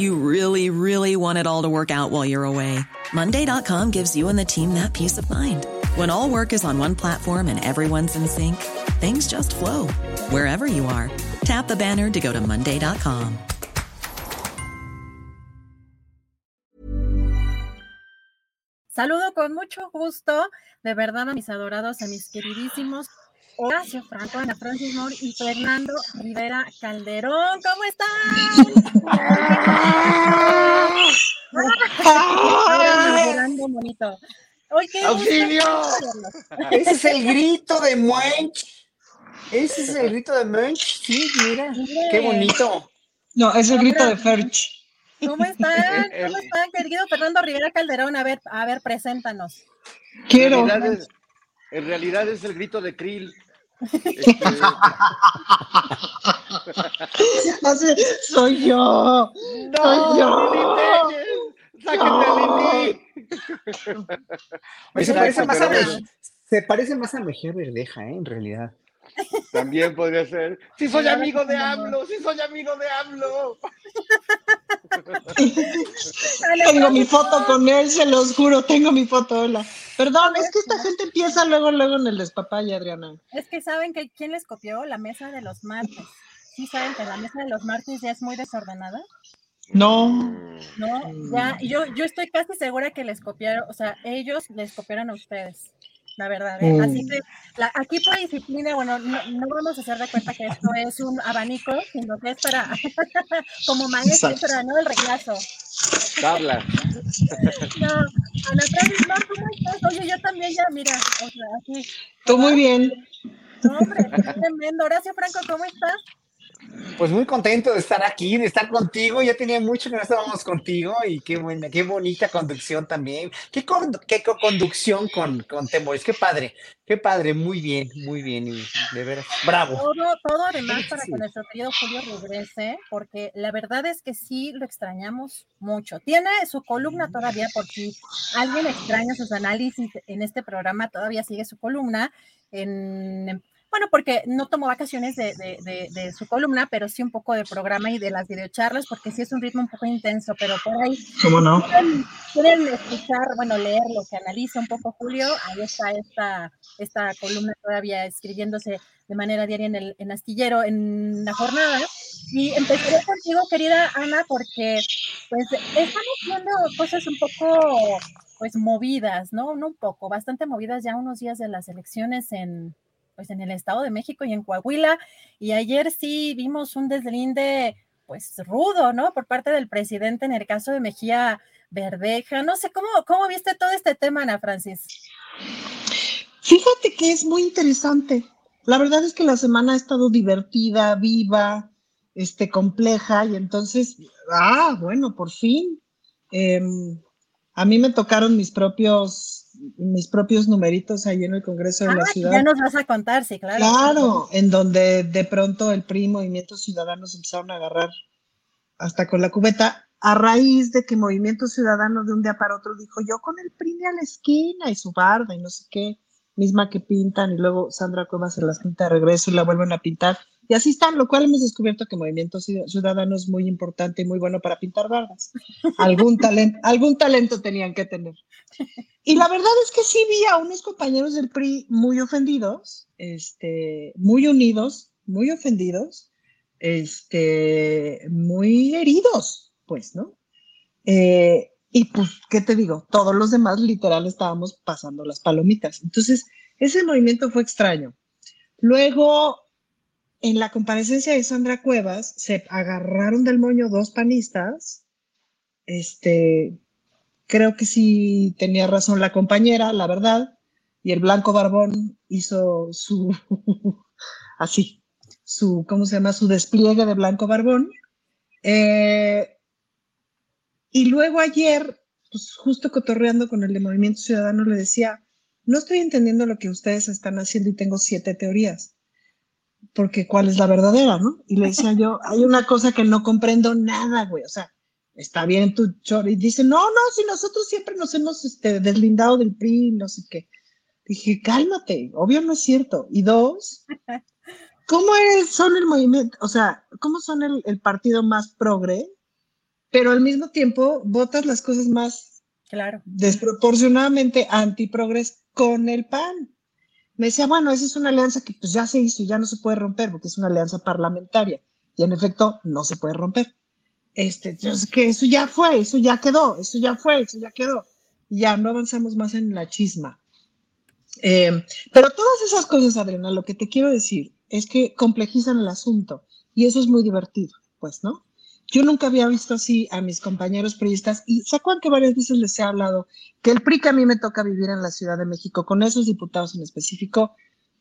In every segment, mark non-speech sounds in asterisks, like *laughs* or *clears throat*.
You really, really want it all to work out while you're away. Monday.com gives you and the team that peace of mind. When all work is on one platform and everyone's in sync, things just flow wherever you are. Tap the banner to go to Monday.com. Saludo con mucho gusto, de verdad, a mis adorados, a mis queridísimos Horacio Franco, Ana Francis Moore y Fernando Rivera Calderón. ¿Cómo están? bonito. ¡Auxilio! Ese es el grito de Munch. Ese es el grito de Munch. Sí, mira, qué bonito. No, es el grito de Ferch. ¿Cómo están? *laughs* ¿Cómo están, querido Fernando Rivera Calderón? A ver, a ver, preséntanos. Quiero. En realidad es, en realidad es el grito de Krill. Este... *laughs* soy yo. No, soy yo. ¡Sáquenme a Lili! se, parece más a, se parece más a Mejía Verdeja, ¿eh? en realidad. También podría ser. Si soy amigo de AMLO, si soy amigo de AMLO. tengo mi foto con él, se los juro, tengo mi foto, hola. Perdón, es que esta gente empieza luego, luego en el despapaya, Adriana. Es que saben que quién les copió la mesa de los martes. ¿Sí saben que la mesa de los martes ya es muy desordenada? No. No, ya, yo, yo estoy casi segura que les copiaron, o sea, ellos les copiaron a ustedes la verdad. ¿eh? Así que aquí por disciplina, bueno, no, vamos a hacer de cuenta que esto es un abanico, sino que es para, *laughs* como maestro, ¿no? El reglazo. Habla. *laughs* no, Ana Francis, no, ¿cómo estás? Oye, yo también ya, mira, o sea, así. Tú muy bien. No, hombre, tremendo. Horacio Franco, ¿cómo estás? Pues muy contento de estar aquí, de estar contigo. Ya tenía mucho que no estábamos contigo y qué buena, qué bonita conducción también. Qué, qué conducción con, con Temoris, qué padre, qué padre, muy bien, muy bien, de veras, bravo. Todo, todo además para que nuestro querido Julio regrese, porque la verdad es que sí lo extrañamos mucho. Tiene su columna todavía, por si alguien extraña sus análisis en este programa, todavía sigue su columna en bueno, porque no tomó vacaciones de, de, de, su columna, pero sí un poco de programa y de las videocharlas, porque sí es un ritmo un poco intenso, pero por ahí. ¿Cómo no? Quieren, escuchar, bueno, leer lo que analiza un poco Julio, ahí está esta, esta columna todavía escribiéndose de manera diaria en el en Astillero en la jornada. Y empezaré contigo, querida Ana, porque pues estamos viendo cosas un poco pues movidas, ¿no? No un poco, bastante movidas ya unos días de las elecciones en, pues en el Estado de México y en Coahuila. Y ayer sí vimos un deslinde pues rudo, ¿no? Por parte del presidente en el caso de Mejía Verdeja. No sé, ¿cómo, cómo viste todo este tema, Ana Francis? Fíjate que es muy interesante. La verdad es que la semana ha estado divertida, viva, este, compleja, y entonces, ah, bueno, por fin. Em, a mí me tocaron mis propios mis propios numeritos ahí en el Congreso de la Ciudad. Ya nos vas a contar, sí, claro. Claro, en donde de pronto el PRI Movimiento Ciudadano se empezaron a agarrar hasta con la cubeta, a raíz de que Movimiento Ciudadano de un día para otro dijo, yo con el PRI a la esquina y su barda y no sé qué, misma que pintan y luego Sandra Cuevas se las pinta de regreso y la vuelven a pintar. Y así están, lo cual hemos descubierto que Movimiento Ciudadano es muy importante y muy bueno para pintar bardas. Algún talento, *laughs* algún talento tenían que tener. Y la verdad es que sí vi a unos compañeros del PRI muy ofendidos, este, muy unidos, muy ofendidos, este, muy heridos, pues, ¿no? Eh, Y pues, ¿qué te digo? Todos los demás literal estábamos pasando las palomitas. Entonces, ese movimiento fue extraño. Luego, en la comparecencia de Sandra Cuevas, se agarraron del moño dos panistas. Este, creo que sí tenía razón la compañera, la verdad. Y el Blanco Barbón hizo su, *laughs* así, su, ¿cómo se llama? Su despliegue de Blanco Barbón. Eh, y luego ayer, pues justo cotorreando con el de Movimiento Ciudadano, le decía, no estoy entendiendo lo que ustedes están haciendo y tengo siete teorías, porque cuál es la verdadera, ¿no? Y le decía yo, *laughs* hay una cosa que no comprendo nada, güey, o sea, está bien tu chor, y dice, no, no, si nosotros siempre nos hemos este, deslindado del PRI, no sé qué. Dije, cálmate, obvio no es cierto. Y dos, *laughs* ¿cómo es, son el movimiento, o sea, cómo son el, el partido más progre pero al mismo tiempo votas las cosas más claro. desproporcionadamente antiprogres con el PAN. Me decía, bueno, esa es una alianza que pues ya se hizo y ya no se puede romper porque es una alianza parlamentaria. Y en efecto, no se puede romper. Este, entonces, que eso ya fue, eso ya quedó, eso ya fue, eso ya quedó. Ya no avanzamos más en la chisma. Eh, pero todas esas cosas, Adriana, lo que te quiero decir es que complejizan el asunto y eso es muy divertido, pues, ¿no? Yo nunca había visto así a mis compañeros priistas y se acuerdan que varias veces les he hablado que el PRI que a mí me toca vivir en la Ciudad de México, con esos diputados en específico,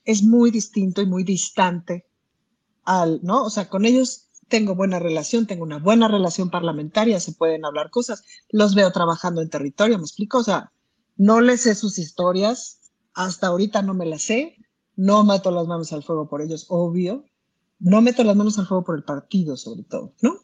es muy distinto y muy distante al, ¿no? O sea, con ellos tengo buena relación, tengo una buena relación parlamentaria, se pueden hablar cosas, los veo trabajando en territorio, ¿me explico? O sea, no les sé sus historias, hasta ahorita no me las sé, no meto las manos al fuego por ellos, obvio, no meto las manos al fuego por el partido, sobre todo, ¿no?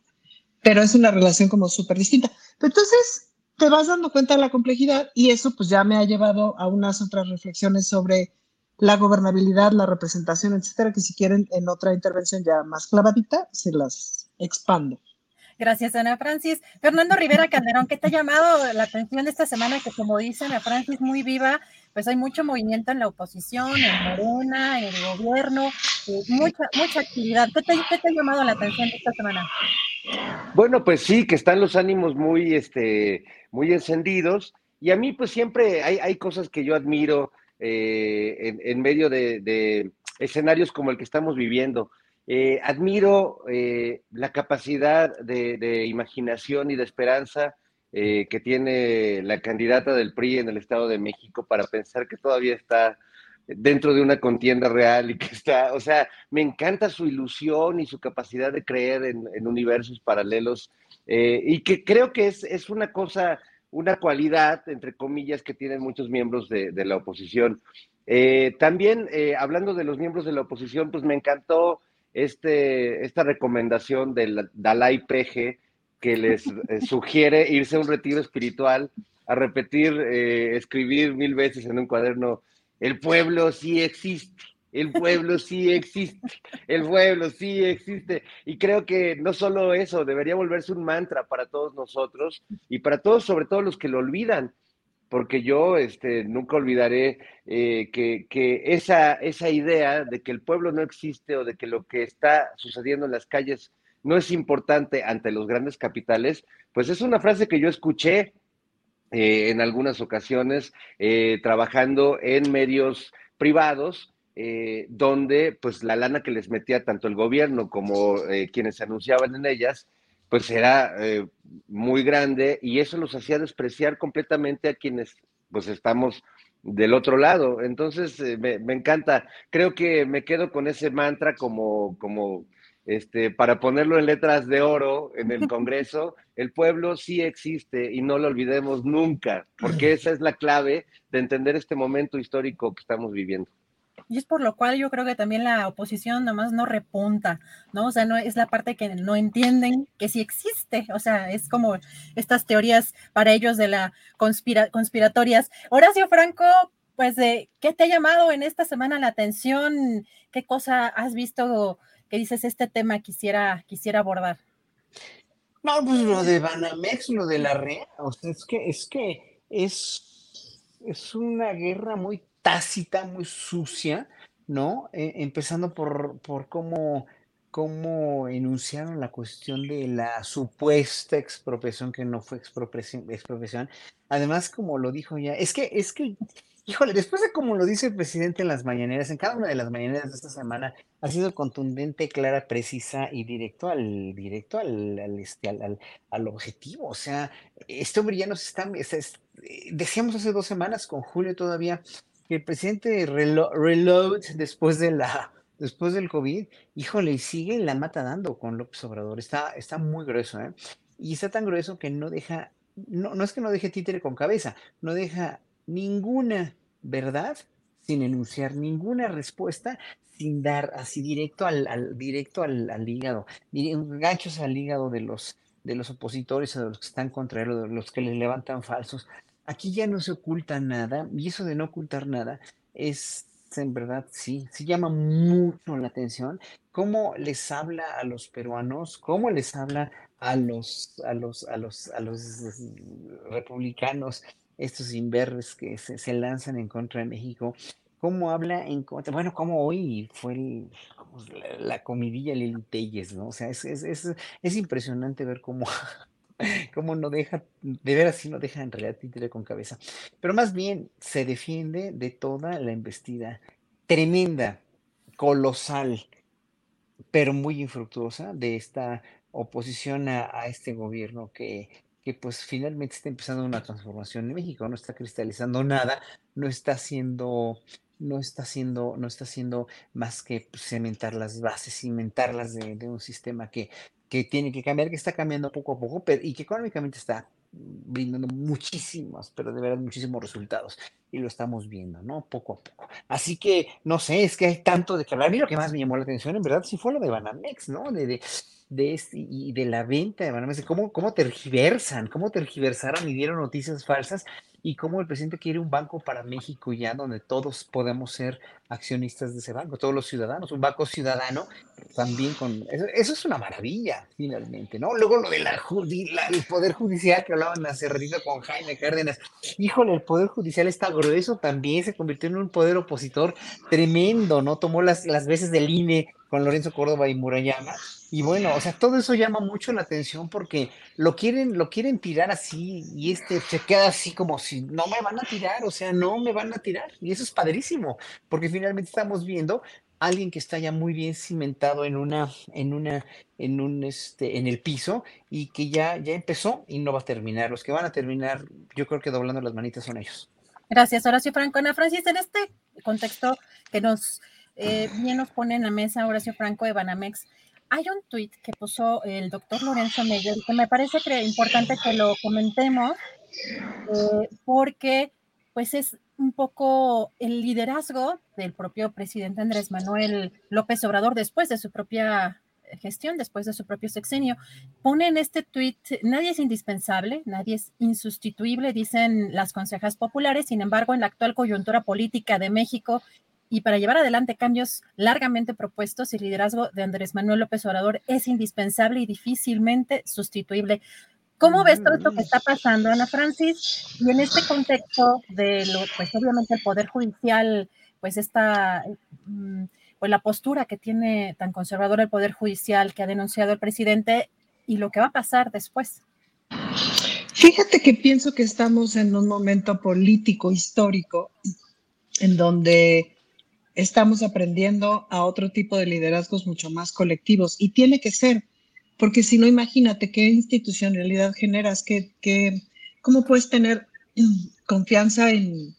Pero es una relación como súper distinta. entonces te vas dando cuenta de la complejidad y eso pues ya me ha llevado a unas otras reflexiones sobre la gobernabilidad, la representación, etcétera, que si quieren en otra intervención ya más clavadita, se las expando. Gracias, Ana Francis. Fernando Rivera Calderón, ¿qué te ha llamado la atención esta semana? Que como dice Ana Francis, muy viva, pues hay mucho movimiento en la oposición, en Morena, en el gobierno, eh, mucha, mucha actividad. ¿Qué te, ¿Qué te, ha llamado la atención esta semana? Bueno, pues sí, que están los ánimos muy, este, muy encendidos. Y a mí, pues siempre hay, hay cosas que yo admiro eh, en, medio de, escenarios como el que estamos viviendo. Eh, admiro eh, la capacidad de, de, imaginación y de esperanza eh, que tiene la candidata del PRI en el Estado de México para pensar que todavía está dentro de una contienda real y que está, o sea, me encanta su ilusión y su capacidad de creer en, en universos paralelos y que creo que es, es, una cosa, una cualidad, entre comillas, que tienen muchos miembros de, de la oposición. también, hablando de los miembros de la oposición, pues me encantó este, esta recomendación del Dalai Peje que les eh, *laughs* sugiere irse a un retiro espiritual, a repetir, eh, escribir mil veces en un cuaderno, el pueblo sí existe, el pueblo sí existe, el pueblo sí existe. Y creo que no solo eso, debería volverse un mantra para todos nosotros y para todos, sobre todo los que lo olvidan porque yo este, nunca olvidaré eh, que, que esa, esa idea de que el pueblo no existe o de que lo que está sucediendo en las calles no es importante ante los grandes capitales, pues es una frase que yo escuché eh, en algunas ocasiones eh, trabajando en medios privados, eh, donde pues la lana que les metía tanto el gobierno como quienes se anunciaban en ellas, pues era muy grande y eso los hacía despreciar completamente a quienes pues estamos del otro lado. Entonces me, me, encanta, creo que me quedo con ese mantra como, como este, para ponerlo en letras de oro en el *laughs* Congreso, el pueblo sí existe y no lo olvidemos nunca, porque esa es la clave de entender este momento histórico que estamos viviendo. Y es por lo cual yo creo que también la oposición nomás no repunta, ¿no? O sea, no es la parte que no entienden que sí existe, o sea, es como estas teorías para ellos de la conspira conspiratorias. Horacio Franco, pues, ¿qué te ha llamado en esta semana la atención? ¿Qué cosa has visto que dices este tema quisiera, quisiera abordar? No, pues lo de Banamex, lo de la REA, o sea, es que es que es, es una guerra muy tácita, muy sucia, ¿no? Eh, empezando por, por cómo, cómo enunciaron la cuestión de la supuesta expropiación que no fue expropiación, expropiación. Además, como lo dijo ya, es que, es que, híjole, después de como lo dice el presidente en las mañaneras, en cada una de las mañaneras de esta semana, ha sido contundente, clara, precisa y directo al, directo al, este, al, al- objetivo. O sea, este hombre ya nos está, es- es- eh, decíamos hace dos semanas con Julio todavía que el presidente relo- reload después de la, después del COVID Híjole, y sigue la mata dando con López Obrador. Está, está muy grueso, ¿eh? Y está tan grueso que no deja, no, no es que no deje títere con cabeza, no deja ninguna verdad sin enunciar, ninguna respuesta sin dar así directo al, al- directo al, al hígado, ganchos al hígado de los, de los opositores, o de los que están contra él, o de los que le levantan falsos. Aquí ya no se oculta nada, y eso de no ocultar nada es, en verdad, sí, sí llama mucho la atención. Cómo les habla a los peruanos, cómo les habla a los, a los, a los, a los republicanos, estos imberbes que se, lanzan en contra de México, cómo habla en contra, bueno, como hoy fue como la, la comidilla Lili Telles, ¿no? O sea, es, es, es, es impresionante ver cómo, *laughs* cómo no deja, de veras sí no deja en realidad títere con cabeza, pero más bien se defiende de toda la embestida tremenda, colosal, pero muy infructuosa de esta oposición a este gobierno que, que pues finalmente está empezando una transformación en México, no está cristalizando nada, no está haciendo, no está haciendo, no está haciendo más que pues, cementar las bases, cimentarlas de, un sistema que, que tiene que cambiar, que está cambiando poco a poco, pero, y que económicamente está brindando muchísimos, pero de verdad muchísimos resultados. Y lo estamos viendo, ¿no? Poco a poco. Así que, no sé, es que hay tanto de que hablar. A mí lo que más me llamó la atención, en verdad, sí fue lo de Banamex, ¿no? De, de este, y de la venta de Banamex, de cómo, cómo tergiversan, cómo tergiversaron y dieron noticias falsas, y cómo el presidente quiere un banco para México ya, donde todos podemos ser accionistas de ese banco, todos los ciudadanos, un banco ciudadano también con... Eso, eso es una maravilla, finalmente, ¿no? Luego lo del el Poder Judicial, que hablaban hace ratito con Jaime Cárdenas. Híjole, el Poder Judicial está grueso también, se convirtió en un poder opositor tremendo, ¿no? Tomó las, las veces del INE con Lorenzo Córdoba y Murayama. Y bueno, o sea, todo eso llama mucho la atención porque lo quieren, lo quieren tirar así y este se queda así como si no me van a tirar, o sea, no me van a tirar. Y eso es padrísimo, porque finalmente estamos viendo a alguien que está ya muy bien cimentado en una, en una, en un este, en el piso y que ya, ya empezó y no va a terminar. Los que van a terminar, yo creo que doblando las manitas son ellos. Gracias, Horacio Franco. Ana Francis, en este contexto que nos eh, bien nos pone en la mesa Horacio Franco de Banamex, hay un tuit que puso el doctor Lorenzo Meyer que me parece importante que lo comentemos eh, porque pues es un poco el liderazgo del propio presidente Andrés Manuel López Obrador después de su propia gestión, después de su propio sexenio. Pone en este tuit, nadie es indispensable, nadie es insustituible, dicen las consejas populares, sin embargo, en la actual coyuntura política de México y para llevar adelante cambios largamente propuestos, el liderazgo de Andrés Manuel López Obrador es indispensable y difícilmente sustituible. ¿Cómo ves todo esto que está pasando, Ana Francis? Y en este contexto de lo, pues obviamente el Poder Judicial, pues esta, pues la postura que tiene tan conservadora el Poder Judicial que ha denunciado el presidente y lo que va a pasar después. Fíjate que pienso que estamos en un momento político histórico en donde estamos aprendiendo a otro tipo de liderazgos mucho más colectivos y tiene que ser, porque si no, imagínate qué institucionalidad generas, qué, qué, cómo puedes tener *clears throat* confianza en,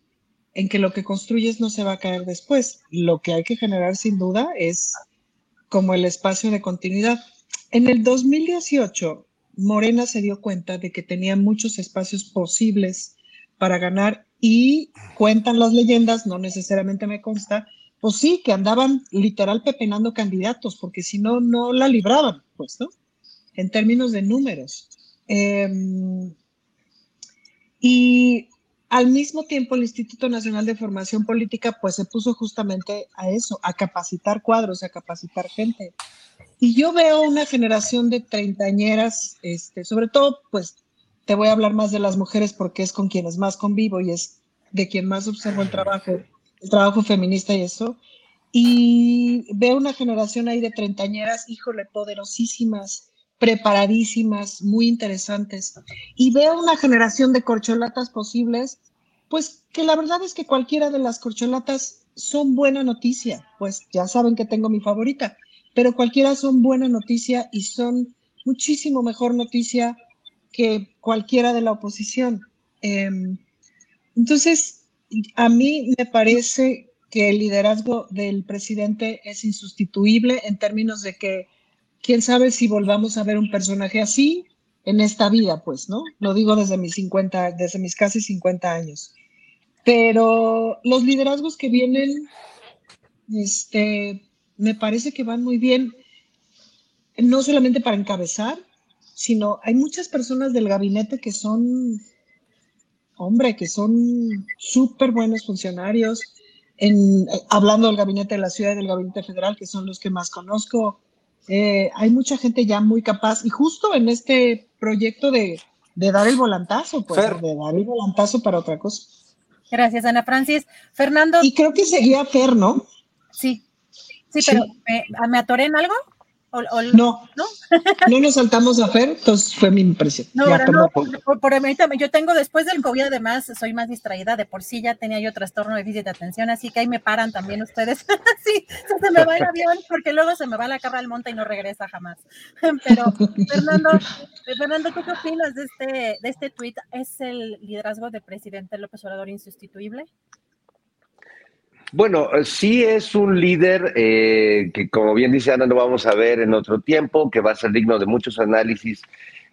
en que lo que construyes no se va a caer después. Lo que hay que generar sin duda es como el espacio de continuidad. En el 2018, Morena se dio cuenta de que tenía muchos espacios posibles para ganar y cuentan las leyendas, no necesariamente me consta, pues sí, que andaban literal pepenando candidatos, porque si no, no la libraban, pues, ¿no? En términos de números. Eh, y al mismo tiempo, el Instituto Nacional de Formación Política, pues se puso justamente a eso, a capacitar cuadros, a capacitar gente. Y yo veo una generación de treintañeras, este, sobre todo, pues te voy a hablar más de las mujeres porque es con quienes más convivo y es de quien más observo el trabajo, el trabajo feminista y eso. y veo una generación ahí de treintañeras, híjole, poderosísimas, preparadísimas, muy interesantes. Y veo una generación de corcholatas posibles, pues que la verdad es que cualquiera de las corcholatas son buena noticia, pues ya saben que tengo mi favorita, pero cualquiera son buena noticia y son muchísimo mejor noticia que cualquiera de la oposición. Em, entonces, a mí me parece que el liderazgo del presidente es insustituible en términos de que quién sabe si volvamos a ver un personaje así en esta vida, pues, ¿no? Lo digo desde mis 50, desde mis casi 50 años. Pero los liderazgos que vienen, este, me parece que van muy bien, no solamente para encabezar, sino hay muchas personas del gabinete que son, hombre, que son súper buenos funcionarios, en, hablando del gabinete de la ciudad y del gabinete federal, que son los que más conozco, eh, hay mucha gente ya muy capaz y justo en este proyecto de, de dar el volantazo, pues, de dar el volantazo para otra cosa. Gracias, Ana Francis. Fernando. Y creo que seguía Fer, ¿no? Sí, sí, pero ¿me, ¿me atoré en algo? No, no, *laughs* no nos saltamos a Fer, entonces fue mi impresión. No, no, por, por, yo tengo después del COVID además soy más distraída, de por sí ya tenía yo trastorno de déficit de atención, así que ahí me paran también ustedes. *laughs* sí, se me va el avión porque luego se me va la cabra al monte y no regresa jamás. *laughs* Pero Fernando, Fernando, ¿tú qué opinas de este, de este tweet? ¿Es el liderazgo del presidente López Obrador insustituible? Bueno, eh, sí es un líder eh, que, como bien dice Ana, lo vamos a ver en otro tiempo, que va a ser digno de muchos análisis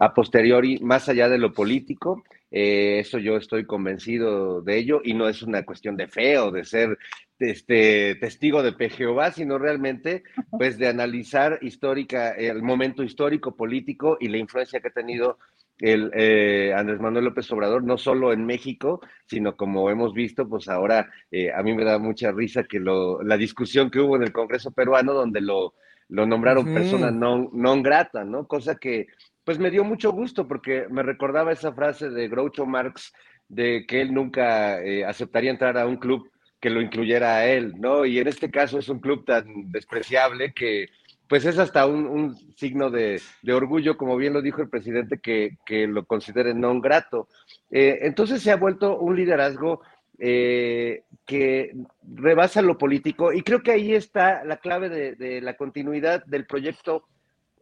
a posteriori, más allá de lo político. Eh, eso yo estoy convencido de ello y no es una cuestión de fe o de ser este, testigo de Jehová, sino realmente pues de analizar histórica, el momento histórico, político y la influencia que ha tenido el eh, Andrés Manuel López Obrador, no solo en México, sino como hemos visto, pues ahora eh, a mí me da mucha risa que lo, la discusión que hubo en el Congreso peruano, donde lo, lo nombraron persona non, non grata, ¿no? Cosa que pues me dio mucho gusto porque me recordaba esa frase de Groucho Marx de que él nunca eh, aceptaría entrar a un club que lo incluyera a él, ¿no? Y en este caso es un club tan despreciable que pues es hasta un, signo de, orgullo, como bien lo dijo el presidente, que, lo considere no grato. Eh, entonces se ha vuelto un liderazgo eh, que rebasa lo político y creo que ahí está la clave de, la continuidad del proyecto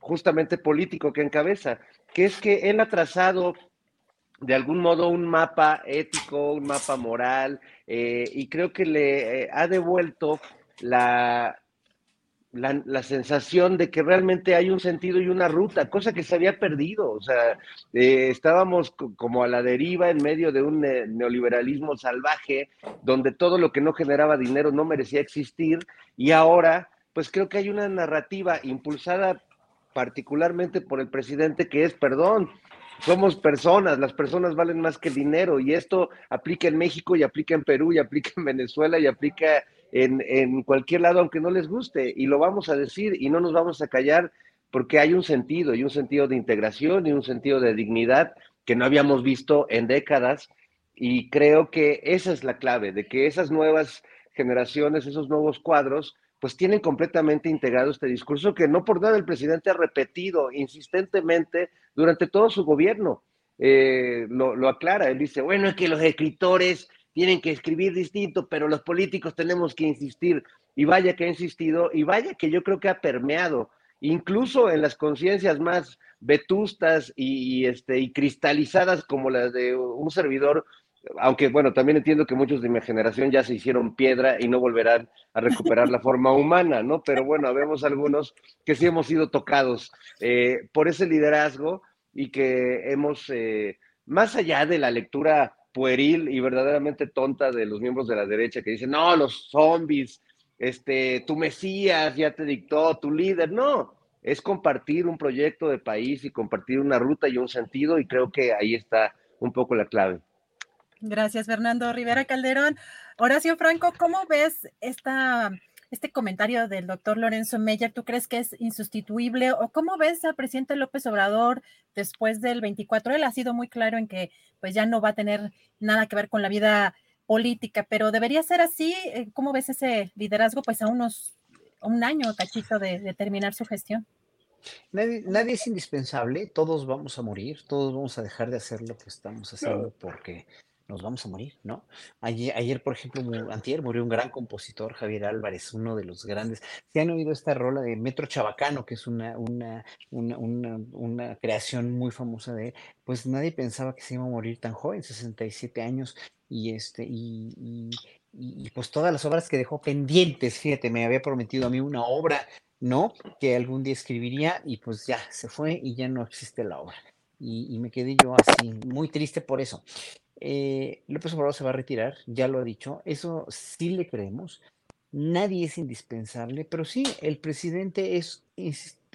justamente político que encabeza, que es que él ha trazado de algún modo un mapa ético, un mapa moral, eh, y creo que le ha devuelto la, la, sensación de que realmente hay un sentido y una ruta, cosa que se había perdido. O sea, eh, estábamos como a la deriva en medio de un neoliberalismo salvaje, donde todo lo que no generaba dinero no merecía existir, y ahora, pues creo que hay una narrativa impulsada particularmente por el presidente que es, perdón, somos personas, las personas valen más que dinero, y esto aplica en México y aplica en Perú y aplica en Venezuela y aplica en, cualquier lado, aunque no les guste, y lo vamos a decir y no nos vamos a callar porque hay un sentido y un sentido de integración y un sentido de dignidad que no habíamos visto en décadas y creo que esa es la clave, de que esas nuevas generaciones, esos nuevos cuadros, pues tienen completamente integrado este discurso que no por nada el presidente ha repetido insistentemente durante todo su gobierno. Eh, lo, lo, aclara, él dice, bueno, es que los escritores tienen que escribir distinto, pero los políticos tenemos que insistir. Y vaya que ha insistido, y vaya que yo creo que ha permeado, incluso en las conciencias más vetustas y, este, y cristalizadas como las de un servidor, aunque bueno, también entiendo que muchos de mi generación ya se hicieron piedra y no volverán a recuperar la forma humana, ¿no? Pero bueno, vemos algunos que sí hemos sido tocados eh, por ese liderazgo y que hemos, eh, más allá de la lectura pueril y verdaderamente tonta de los miembros de la derecha que dicen, no, los zombies, este, tu Mesías ya te dictó, tu líder. No, es compartir un proyecto de país y compartir una ruta y un sentido y creo que ahí está un poco la clave. Gracias, Fernando Rivera Calderón. Horacio Franco, ¿cómo ves esta este comentario del doctor Lorenzo Meyer, ¿tú crees que es insustituible? ¿O cómo ves al presidente López Obrador después del 24? Él ha sido muy claro en que pues ya no va a tener nada que ver con la vida política, pero debería ser así. Eh, ¿Cómo ves ese liderazgo? Pues a unos un año cachito de, terminar su gestión. Nadie, nadie, es indispensable, todos vamos a morir, todos vamos a dejar de hacer lo que estamos haciendo porque nos vamos a morir, ¿no? Ayer, ayer, por ejemplo, antier murió un gran compositor, Javier Álvarez, uno de los grandes. ¿Se han oído esta rola de Metro Chabacano, que es una, una, una, una, creación muy famosa de él? Pues nadie pensaba que se iba a morir tan joven, 67 años, y este, y, y, pues todas las obras que dejó pendientes, fíjate, me había prometido a mí una obra, ¿no? Que algún día escribiría, y pues ya se fue y ya no existe la obra. Y, y me quedé yo así, muy triste por eso. Eh, López Obrador se va a retirar, ya lo ha dicho, eso sí le creemos. Nadie es indispensable, pero sí, el presidente es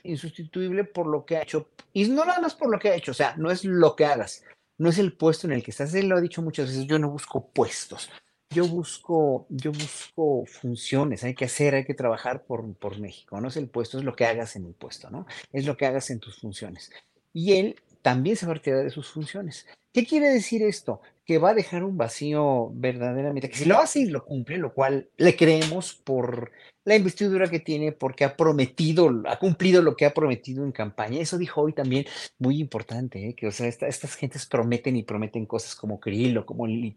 insustituible por lo que ha hecho, y no nada más por lo que ha hecho, o sea, no es lo que hagas, no es el puesto en el que estás. Él lo ha dicho muchas veces, yo no busco puestos, yo busco, yo busco funciones, hay que hacer, hay que trabajar por, por México, no es el puesto, es lo que hagas en el puesto, ¿no? Es lo que hagas en tus funciones. Y él también se va a retirar de sus funciones. ¿Qué quiere decir esto? Que va a dejar un vacío verdaderamente, que si lo hace y lo cumple, lo cual le creemos por la investidura que tiene, porque ha prometido, ha cumplido lo que ha prometido en campaña. Eso dijo hoy también, muy importante, ¿eh? que o sea, estas gentes prometen y prometen cosas como Krill o como Lili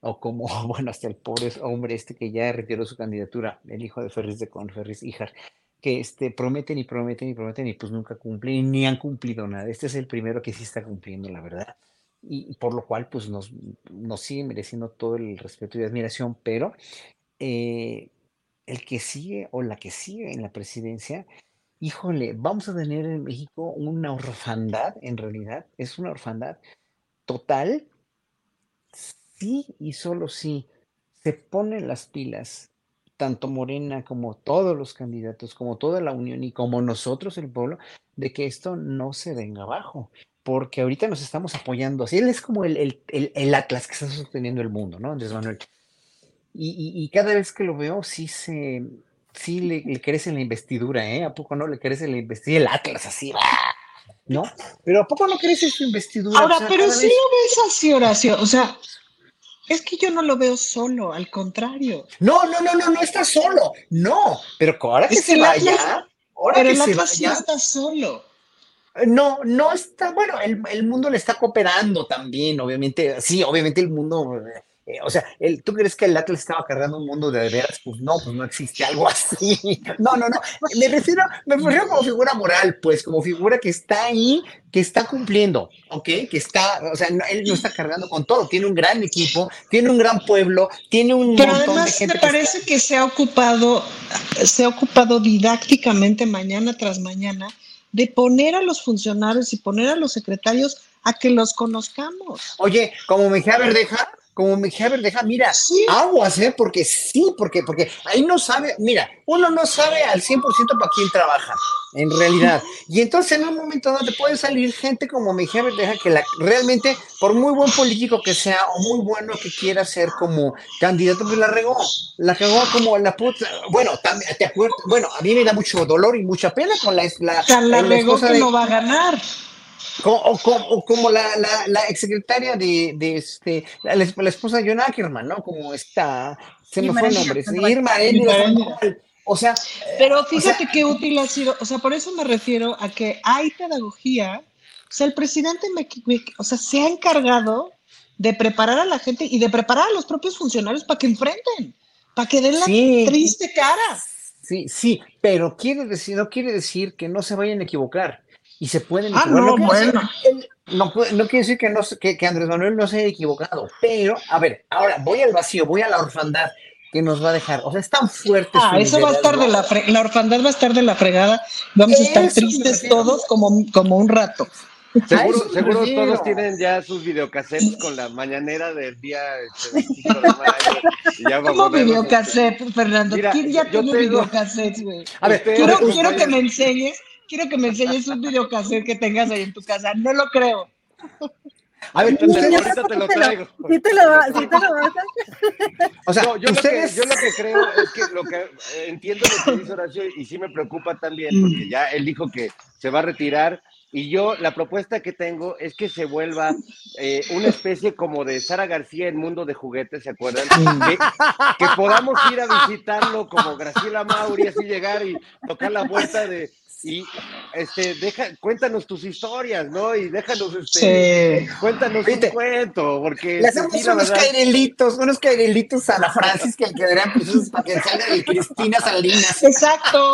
o como, *laughs* bueno, hasta el pobre hombre este que ya retiró su candidatura, el hijo de Ferris de Con, Ferris Ijar que este, prometen y prometen y prometen y pues nunca cumplen ni han cumplido nada. Este es el primero que sí está cumpliendo, la verdad. Y, por lo cual pues nos, nos sigue mereciendo todo el respeto y admiración, pero eh, el que sigue o la que sigue en la presidencia, híjole, vamos a tener en México una orfandad, en realidad, es una orfandad total, sí y solo si se ponen las pilas tanto Morena como todos los candidatos, como toda la Unión y como nosotros, el pueblo, de que esto no se venga abajo, porque ahorita nos estamos apoyando. Así él es como el, el, el, Atlas que está sosteniendo el mundo, ¿no? Andrés Manuel. Y, y, cada vez que lo veo, sí se, sí le, le, crece la investidura, ¿eh? ¿A poco no le crece la investidura? El Atlas así, ¿no? Pero ¿a poco no crece su investidura? Ahora, pero sí lo ves así, Horacio, o sea, es que yo no lo veo solo, al contrario. No, no, no, no, no está solo. No, pero ahora que se vaya, ahora que se vaya. No está solo. No, no está, bueno, el, el, mundo le está cooperando también, obviamente, sí, obviamente el mundo eh, o sea, el, ¿tú crees que el Atlas estaba cargando un mundo de veras? Pues no, pues no existe algo así. *laughs* No, no, no. Me refiero, me refiero como figura moral, pues, como figura que está ahí, que está cumpliendo, ¿ok? Que está, o sea, él no está cargando con todo. Tiene un gran equipo, tiene un gran pueblo, tiene un Pero además me parece que, se ha ocupado, se ha ocupado didácticamente mañana tras mañana de poner a los funcionarios y poner a los secretarios a que los conozcamos. Oye, como Mejía Verdeja, como Mejía Verdeja, mira, aguas, ¿eh? Porque sí, porque, porque ahí no sabe, mira, uno no sabe al 100% para quién trabaja, en realidad. *laughs* Y entonces en un momento donde puede salir gente como Mejía Verdeja que la, realmente, por muy buen político que sea o muy bueno que quiera ser como candidato, pues la regó, la cagó como la puta, bueno, también, te acuerdas, bueno, a mí me da mucho dolor y mucha pena con la... La, la, regó que no va a ganar. Como, o, como, la, la, la exsecretaria de, de este, la, la, esposa de John Ackerman, ¿no? Como está, se me fue el nombre, Irma O sea, pero fíjate qué útil ha sido, o sea, por eso me refiero a que hay pedagogía, o sea, el presidente me, o sea, se ha encargado de preparar a la gente y de preparar a los propios funcionarios para que enfrenten, para que den la triste cara. Sí, sí, pero quiere decir, no quiere decir que no se vayan a equivocar y se pueden ah, No, bueno. no, no, quiere decir que, no, que, que, Andrés Manuel no se haya equivocado, pero, a ver, ahora voy al vacío, voy a la orfandad que nos va a dejar. O sea, es tan fuerte. Ah, eso va a estar de la la orfandad va a estar de la fregada. Vamos a estar tristes todos como, como un rato. Seguro, seguro todos tienen ya sus videocassettes con la mañanera del día 25 este, de mayo. ¿Cómo videocassette, Fernando? ¿Quién ya tiene videocassettes, güey? A ver, quiero, quiero que me enseñes quiero que me enseñes un videocassette que tengas ahí en tu casa. No lo creo. A ver, ahorita te lo traigo. Sí te lo, vas, sí te lo vas. O sea, yo, lo que, yo, lo que, creo es que lo que eh, entiendo lo que dice Horacio y sí me preocupa también, porque ya él dijo que se va a retirar Y yo, la propuesta que tengo es que se vuelva eh, una especie como de Sara García en Mundo de Juguetes, ¿se acuerdan? Que, que podamos ir a visitarlo como Graciela Mauri, así llegar y tocar la vuelta de, y este, deja, cuéntanos tus historias, ¿no? Y déjanos, este, cuéntanos un cuento, porque... Le hacemos unos cairelitos, unos cairelitos a la Francis que quedarían precisos para que salga de Cristina Salinas. Exacto.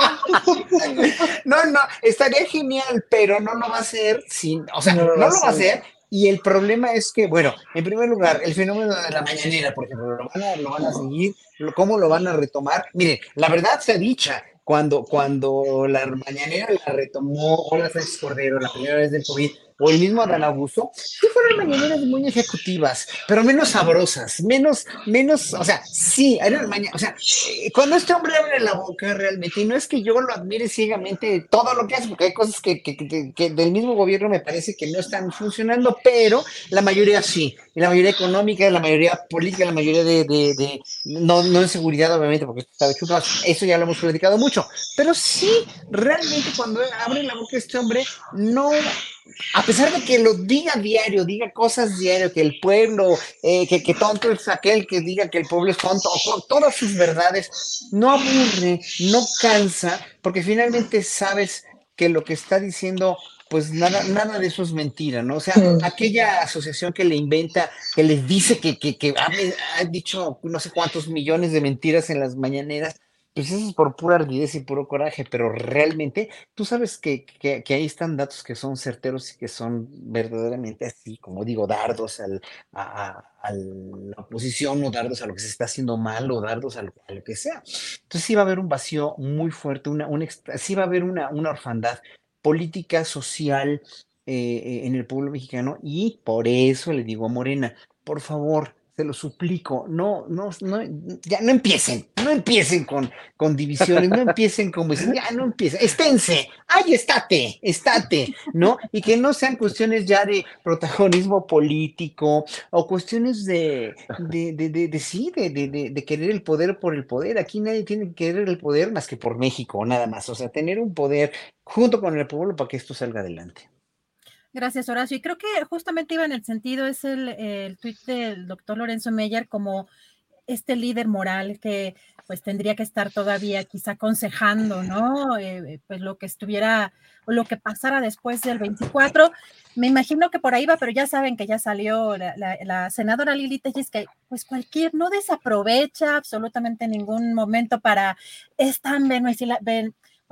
*laughs* no, no, estaría genial, pero no lo va a hacer sin, o sea, no, lo va a hacer y el problema es que, bueno, en primer lugar, el fenómeno de la mañanera, por ejemplo, lo van a, lo van a seguir, ¿cómo lo van a retomar? Miren, la verdad se ha dicha, cuando, cuando la mañanera la retomó Hola Sánchez Cordero la primera vez del COVID, o el mismo Adán Abuso, sí. fueron mañaneras muy ejecutivas, pero menos sabrosas, menos, menos, o sea, sí, eran mañaneras, o sea, eh, cuando este hombre abre la boca realmente, y no es que yo lo admire ciegamente todo lo que hace, porque hay cosas que, que, que, que del mismo gobierno me parece que no están funcionando, pero la mayoría sí, y la mayoría económica, la mayoría política, la mayoría de, de, de no, no en seguridad, obviamente, porque está chulo, eso ya lo hemos platicado mucho, pero sí, realmente cuando abre la boca este hombre, no a pesar de que lo diga diario, diga cosas diario, que el pueblo, eh, que, que, tonto es aquel que diga que el pueblo es tonto, o todas sus verdades, no aburre, no cansa, porque finalmente sabes que lo que está diciendo, pues nada, nada de eso es mentira, ¿no? O sea, aquella asociación que le inventa, que le dice que, que, que ha, ha dicho no sé cuántos millones de mentiras en las mañaneras, pues eso es por pura ardidez y puro coraje, pero realmente tú sabes que, que, ahí están datos que son certeros y que son verdaderamente así, como digo, dardos al, a, la oposición o dardos a lo que se está haciendo mal o dardos a lo, a lo que sea. Entonces sí va a haber un vacío muy fuerte, una, un, sí va a haber una, una orfandad política, social eh, en el pueblo mexicano y por eso le digo a Morena, por favor, se lo suplico, no, no, no, ya no empiecen, no empiecen con, con divisiones, no empiecen como ya no empiecen, esténse, ay, estate, estate, ¿no? Y que no sean cuestiones ya de protagonismo político o cuestiones de, de, de, de, de sí, de, de, de, querer el poder por el poder. Aquí nadie tiene que querer el poder más que por México, nada más. O sea, tener un poder junto con el pueblo para que esto salga adelante. Gracias, Horacio. Y creo que justamente iba en el sentido, es el, el tuit del doctor Lorenzo Meyer como este líder moral que pues tendría que estar todavía quizá aconsejando, ¿no? Eh, pues lo que estuviera o lo que pasara después del 24. Me imagino que por ahí va, pero ya saben que ya salió la, la, la senadora Lili que pues cualquier, no desaprovecha absolutamente ningún momento para, están,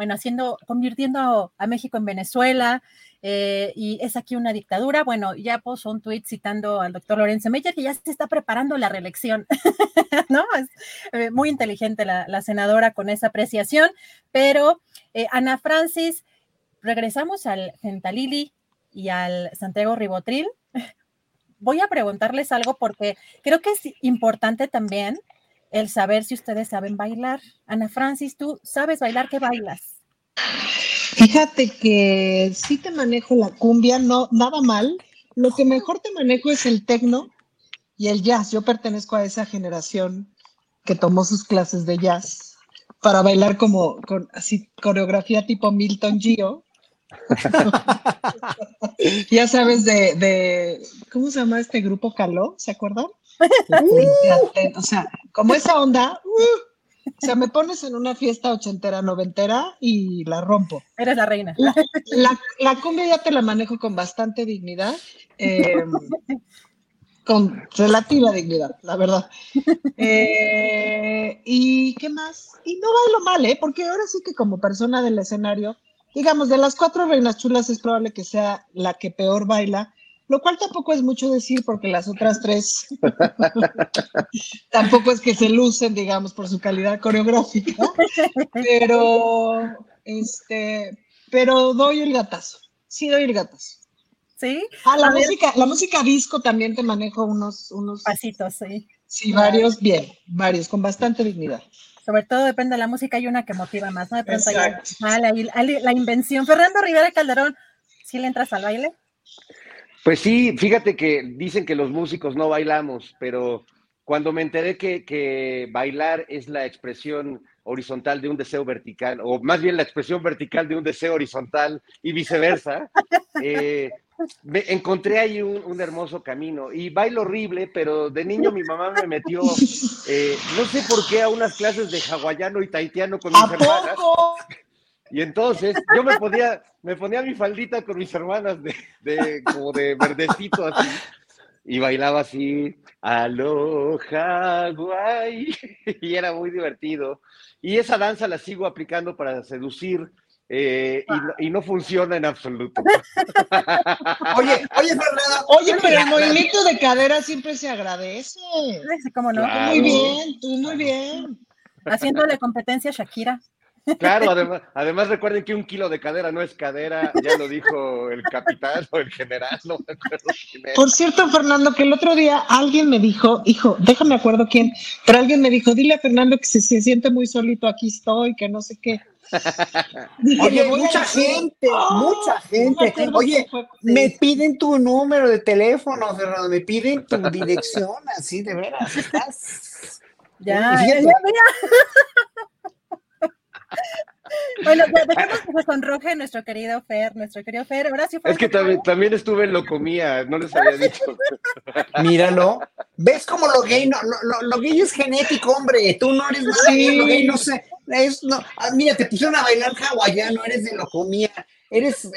bueno, haciendo, convirtiendo a México en Venezuela, eh, y es aquí una dictadura. Bueno, ya puso un tuit citando al doctor Lorenzo Meyer que ya se está preparando la reelección, *laughs* ¿no? Es eh, muy inteligente la, senadora con esa apreciación, pero eh, Ana Francis, regresamos al Gentalili y al Santiago Ribotril. Voy a preguntarles algo porque creo que es importante también el saber si ustedes saben bailar. Ana Francis, ¿tú sabes bailar? ¿Qué bailas? Fíjate que sí te manejo la cumbia, no, nada mal. Lo que mejor te manejo es el tecno y el jazz. Yo pertenezco a esa generación que tomó sus clases de jazz para bailar como con así coreografía tipo Milton Gio. *laughs* ya sabes de, de, ¿cómo se llama este grupo Caló? ¿Se acuerdan? *laughs* o sea, como esa onda, uh, o sea, me pones en una fiesta ochentera, noventera y la rompo. Eres la reina. La, la, la cumbia ya te la manejo con bastante dignidad, eh, con relativa dignidad, la verdad. Eh, ¿Y qué más? Y no bailo mal, ¿eh? Porque ahora sí que como persona del escenario, digamos, de las cuatro reinas chulas es probable que sea la que peor baila, lo cual tampoco es mucho decir porque las otras tres *laughs* tampoco es que se lucen, digamos, por su calidad coreográfica, pero este, pero doy el gatazo, sí doy el gatazo. Sí. Ah, la música, la música disco también te manejo unos, unos pasitos, sí. Sí, varios, bien, varios, con bastante dignidad. Sobre todo depende de la música, hay una que motiva más, ¿no? De pronto. Ya, la, la, la invención. Fernando Rivera Calderón, ¿sí le entras al baile? Pues sí, fíjate que dicen que los músicos no bailamos, pero cuando me enteré que, que bailar es la expresión horizontal de un deseo vertical, o más bien la expresión vertical de un deseo horizontal y viceversa, *laughs* eh, me encontré ahí un, hermoso camino y bailo horrible, pero de niño mi mamá me metió, eh, no sé por qué, a unas clases de hawaiano y taitiano con mis hermanas. Y entonces yo me ponía, me ponía mi faldita con mis hermanas de, como de verdecito así y bailaba así, aloha, guay, y era muy divertido. Y esa danza la sigo aplicando para seducir eh, y, no, funciona en absoluto. oye, oye, Fernanda. Oye, pero el movimiento de cadera siempre se agradece. ¿Cómo no? Muy bien, tú muy bien. Haciéndole competencia a Shakira. Claro, además, además recuerden que un kilo de cadera no es cadera, ya lo dijo el capitán o el general, no me acuerdo quién Por cierto, Fernando, que el otro día alguien me dijo, hijo, déjame acuerdo quién, pero alguien me dijo, dile a Fernando que si se siente muy solito, aquí estoy, que no sé qué. *laughs* Oye, mucha gente, mucha gente. Oye, me piden tu número de teléfono, Fernando, me piden tu dirección, así de veras, estás. Ya, ya, ya, Bueno, dejemos que se sonroje nuestro querido Fer, nuestro querido Fer. Ahora sí fue es que también, también, estuve en Locomía, no les había dicho. Míralo. ¿Ves cómo lo gay, no, lo, lo, gay es genético, hombre? Tú no eres sí. lo gay no sé. Es, no, ah, mira, te pusieron a bailar hawaiano, eres de Locomía eres,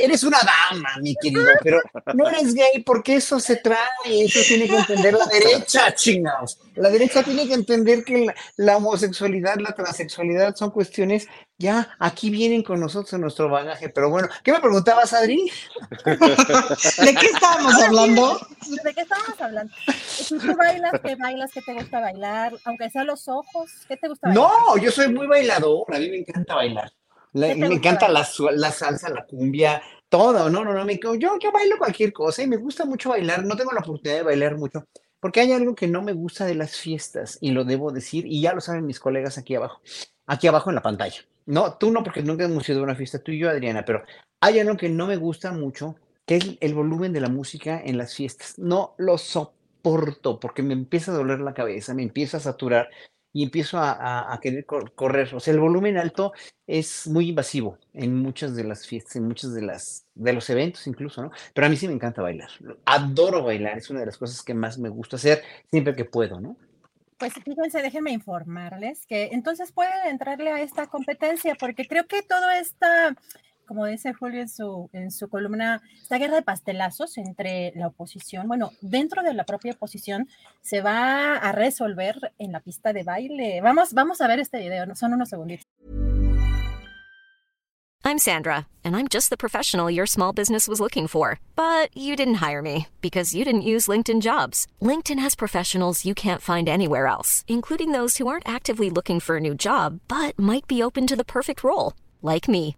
eres, una dama, mi querido, pero no eres gay porque eso se trae, eso tiene que entender la derecha, chingados. La derecha tiene que entender que la, homosexualidad, la transexualidad son cuestiones, ya aquí vienen con nosotros en nuestro bagaje, pero bueno, ¿qué me preguntabas, Adri? *laughs* ¿De qué estábamos hablando? ¿De qué estábamos hablando? Si tú bailas, ¿qué bailas? ¿Qué te gusta bailar? Aunque sea los ojos, ¿qué te gusta bailar? No, yo soy muy bailador, a mí me encanta bailar me encanta la, la, salsa, la cumbia, todo, no, no, no, me, yo, yo bailo cualquier cosa y me gusta mucho bailar, no tengo la oportunidad de bailar mucho, porque hay algo que no me gusta de las fiestas y lo debo decir y ya lo saben mis colegas aquí abajo, aquí abajo en la pantalla. No, tú no, porque nunca hemos ido a una fiesta, tú y yo, Adriana, pero hay algo que no me gusta mucho, que es el volumen de la música en las fiestas. No lo soporto porque me empieza a doler la cabeza, me empieza a saturar y empiezo a, querer correr. O sea, el volumen alto es muy invasivo en muchas de las fiestas, en muchos de, las, de los eventos incluso, ¿no? Pero a mí sí me encanta bailar. Adoro bailar, es una de las cosas que más me gusta hacer siempre que puedo, ¿no? Pues fíjense, déjenme informarles que entonces pueden entrarle a esta competencia porque creo que toda esta como dice Julio en su, en su columna, esta guerra de pastelazos entre la oposición, bueno, dentro de la propia oposición, se va a resolver en la pista de baile. Vamos, vamos a ver este video, son unos segunditos. I'm Sandra, and I'm just the professional your small business was looking for. But you didn't hire me because you didn't use LinkedIn jobs. LinkedIn has professionals you can't find anywhere else, including those who aren't actively looking for a new job, but might be open to the perfect role, like me.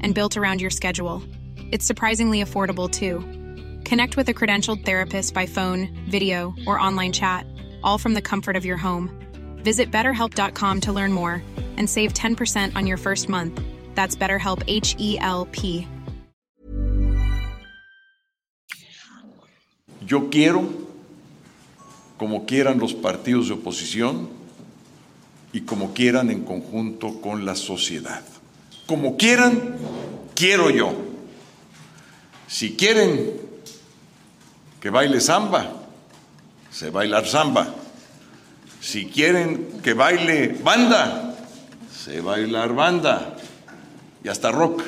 and built around your schedule. It's surprisingly affordable too. Connect with a credentialed therapist by phone, video, or online chat, all from the comfort of your home. Visit betterhelp.com to learn more and save 10% on your first month. That's BetterHelp H E L P. Yo quiero, como quieran los partidos de oposición y como quieran en conjunto con la sociedad. Como quieran, quiero yo. Si quieren que baile samba, se bailar samba. Si quieren que baile banda, se bailar banda y hasta rock.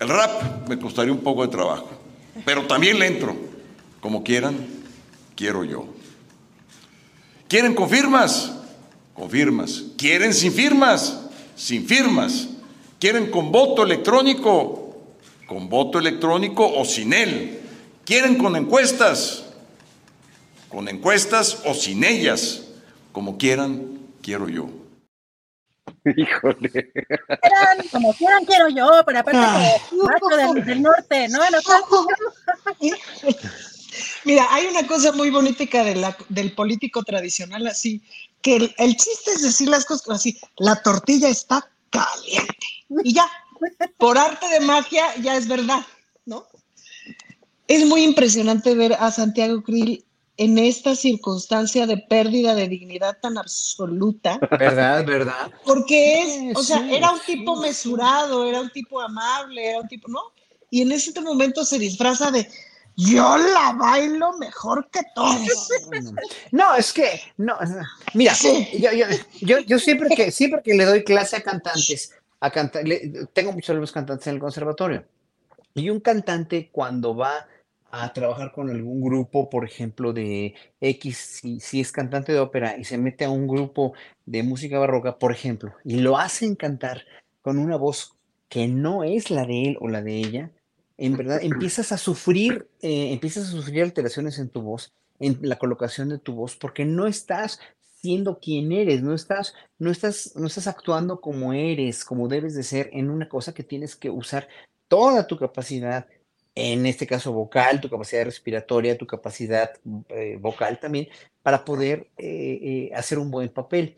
El rap me costaría un poco de trabajo, pero también le entro. Como quieran, quiero yo. ¿Quieren con firmas? Firmas. ¿Quieren sin firmas? Sin firmas. ¿Quieren con voto electrónico? Con voto electrónico o sin él. ¿Quieren con encuestas? con encuestas o sin ellas, como quieran, quiero yo. *laughs* Híjole. Quieran, como quieran, quiero yo, pero aparte como macho del, del norte, ¿no? No, Mira, hay una cosa muy bonita de la, del político tradicional así, que el, el chiste es decir las cosas así, la tortilla está caliente. Y ya, por arte de magia, ya es verdad, ¿no? Es muy impresionante ver a Santiago Krill en esta circunstancia de pérdida de dignidad tan absoluta. ¿Verdad? ¿Verdad? Porque es, o sea, Sí, era un tipo sí. mesurado, era un tipo amable, era un tipo, ¿no? Y en ese momento se disfraza de, yo la bailo mejor que todos. *laughs* No, es que, no, mira, Sí. yo, yo, yo, yo siempre que siempre que le doy clase a cantantes, a cantar, le- tengo muchos alumnos cantantes en el conservatorio. Y un cantante cuando va a trabajar con algún grupo, por ejemplo, de X, si, si es cantante de ópera y se mete a un grupo de música barroca, por ejemplo, y lo hacen cantar con una voz que no es la de él o la de ella, en verdad empiezas a sufrir, eh, empiezas a sufrir alteraciones en tu voz, en la colocación de tu voz, porque no estás siendo quien eres, no estás, no estás, no estás actuando como eres, como debes de ser en una cosa que tienes que usar toda tu capacidad, en este caso vocal, tu capacidad respiratoria, tu capacidad eh, vocal también, para poder eh, hacer un buen papel.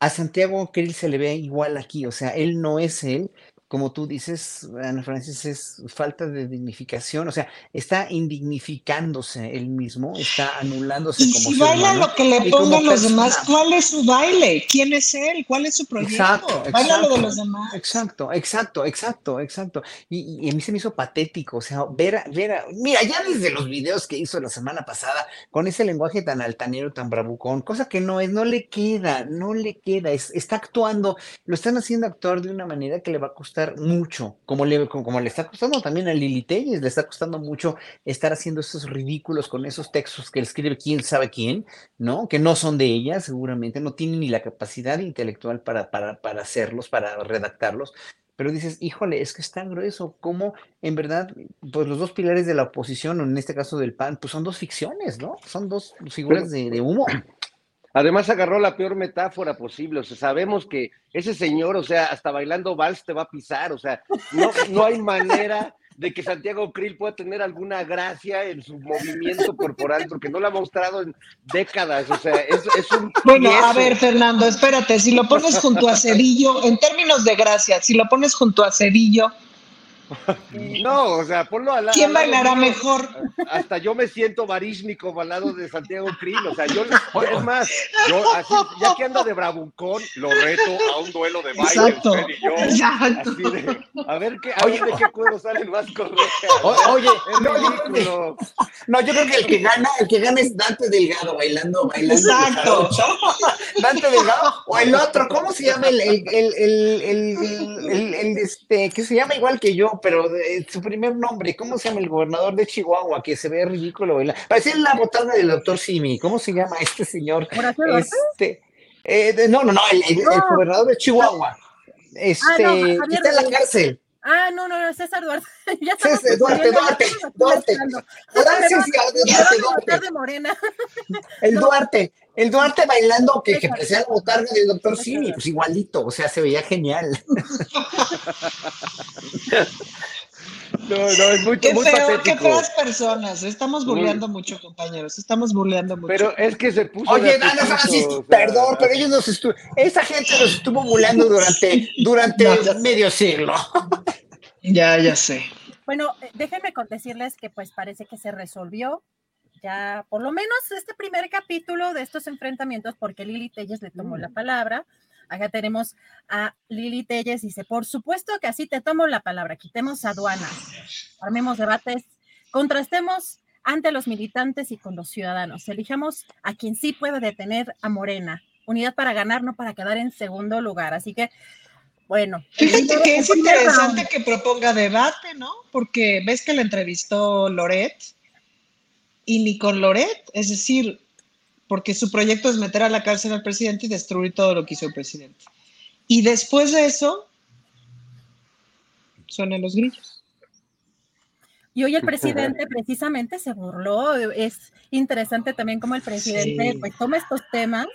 A Santiago Krill se le ve igual aquí, o sea, él no es él, como tú dices, Ana Francis, es falta de dignificación, o sea, está indignificándose él mismo, está anulándose Y como si baila humano lo que le pongan los demás. ¿cuál es su baile? ¿Quién es él? ¿Cuál es su proyecto? Exacto, Baila lo de exacto, los demás. exacto, exacto, exacto, exacto. Y, y a mí se me hizo patético, o sea, ver a, ver a- mira, ya desde los videos que hizo la semana pasada, con ese lenguaje tan altanero, tan bravucón, cosa que no es, no le queda, no le queda, es- está actuando, lo están haciendo actuar de una manera que le va a costar mucho, como le, como, como le está costando también a Lili Telles, le está costando mucho estar haciendo esos ridículos con esos textos que escribe quién sabe quién, ¿no? Que no son de ella, seguramente, no tiene ni la capacidad intelectual para, para, para hacerlos, para redactarlos. Pero dices, híjole, es que es tan grueso, como en verdad, pues los dos pilares de la oposición, o en este caso del PAN, pues son dos ficciones, ¿no? Son dos figuras de, de humo. Además agarró la peor metáfora posible, o sea, sabemos que ese señor, o sea, hasta bailando vals te va a pisar, o sea, no, no hay manera de que Santiago Krill pueda tener alguna gracia en su movimiento corporal, porque no lo ha mostrado en décadas, o sea, es, es un Bueno, a ver, Fernando, espérate, si lo pones junto a Cedillo, en términos de gracia, si lo pones junto a Cedillo, *laughs* No, o sea, ponlo al, ¿quién lado bailará mío. mejor? Hasta yo me siento barísmico al lado de Santiago Krill, o sea, yo, *laughs* es más, yo así, ya que anda de bravucón, lo reto a un duelo de baile, Exacto, usted y yo, exacto. así de, a ver qué, a ver de qué cuero sale el más *laughs* correcto. O- oye, es no, yo creo que- ridículo. No, yo creo que el que gana, el que gana es Dante Delgado bailando, bailando. Exacto. Dante Delgado, o el otro, ¿cómo se llama el, el, el, el, el- el- el, este, que se llama igual que yo, pero de- su primer nombre, ¿cómo se llama el gobernador de Chihuahua, que se ve ridículo bailando? Parece la botarga del doctor Simi, ¿cómo se llama este señor? Este, eh, de- no, no, no, el, el- el No. gobernador de Chihuahua. Este, no, que Javier está en la cárcel. Ah, no, no, no, César Duarte. *laughs* ya estamos sí, Duarte, Duarte, Duarte. Gracias, Duarte, perdón, Duarte. votar de Morena. *laughs* El. Duarte, el Duarte bailando que, que César. parecía la botarga del doctor César. Simi, pues igualito, o sea, se veía genial. *laughs* No, no, es muy, Qué muy feo, qué patético. feas personas. Estamos Muy- burleando mucho, compañeros. Estamos burleando mucho. Pero es que se puso Oye, de Ana apetito, Francis, o sea, perdón, pero ellos nos estuvo, esa gente nos estuvo bulando durante, durante No, ya- medio siglo. Ya, ya sé. Bueno, déjenme decirles que pues parece que se resolvió ya por lo menos este primer capítulo de estos enfrentamientos porque Lili Telles le tomó la palabra. Acá tenemos a Lili Telles, dice, por supuesto que así te tomo la palabra, quitemos aduanas, armemos debates, contrastemos ante los militantes y con los ciudadanos, elijamos a quien sí puede detener a Morena, unidad para ganar, no para quedar en segundo lugar. Así que, bueno. Fíjate que es interesante que proponga debate, ¿no? Porque ves que la entrevistó Loret y ni con Loret, es decir, porque su proyecto es meter a la cárcel al presidente y destruir todo lo que hizo el presidente. Y después de eso, suenan los grillos. Y hoy el presidente precisamente se burló. Es interesante también cómo el presidente pues toma estos temas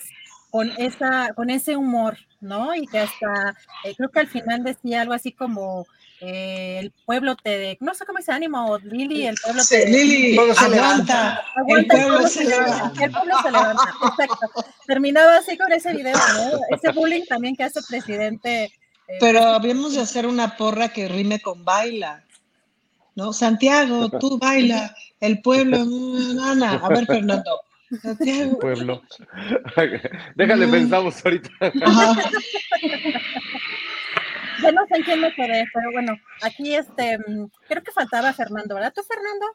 con, esa, con ese humor, ¿no? Y que hasta, eh, creo que al final decía algo así como, eh, el pueblo te, no sé cómo dice ánimo, Lili, el pueblo te... Lili, aguanta, el pueblo se levanta. El pueblo se levanta, exacto. Terminaba así con ese video, ¿no? Ese bullying también que hace el presidente. Eh, Pero habíamos de hacer una porra que rime con baila. ¿No? Santiago, tú baila, el pueblo, Ana. A ver, Fernando, Pueblo. *laughs* Déjale, pensamos ahorita. Yo no sé en quién me quedé, pero bueno, aquí este, creo que faltaba Fernando, ¿verdad? ¿Tú, Fernando?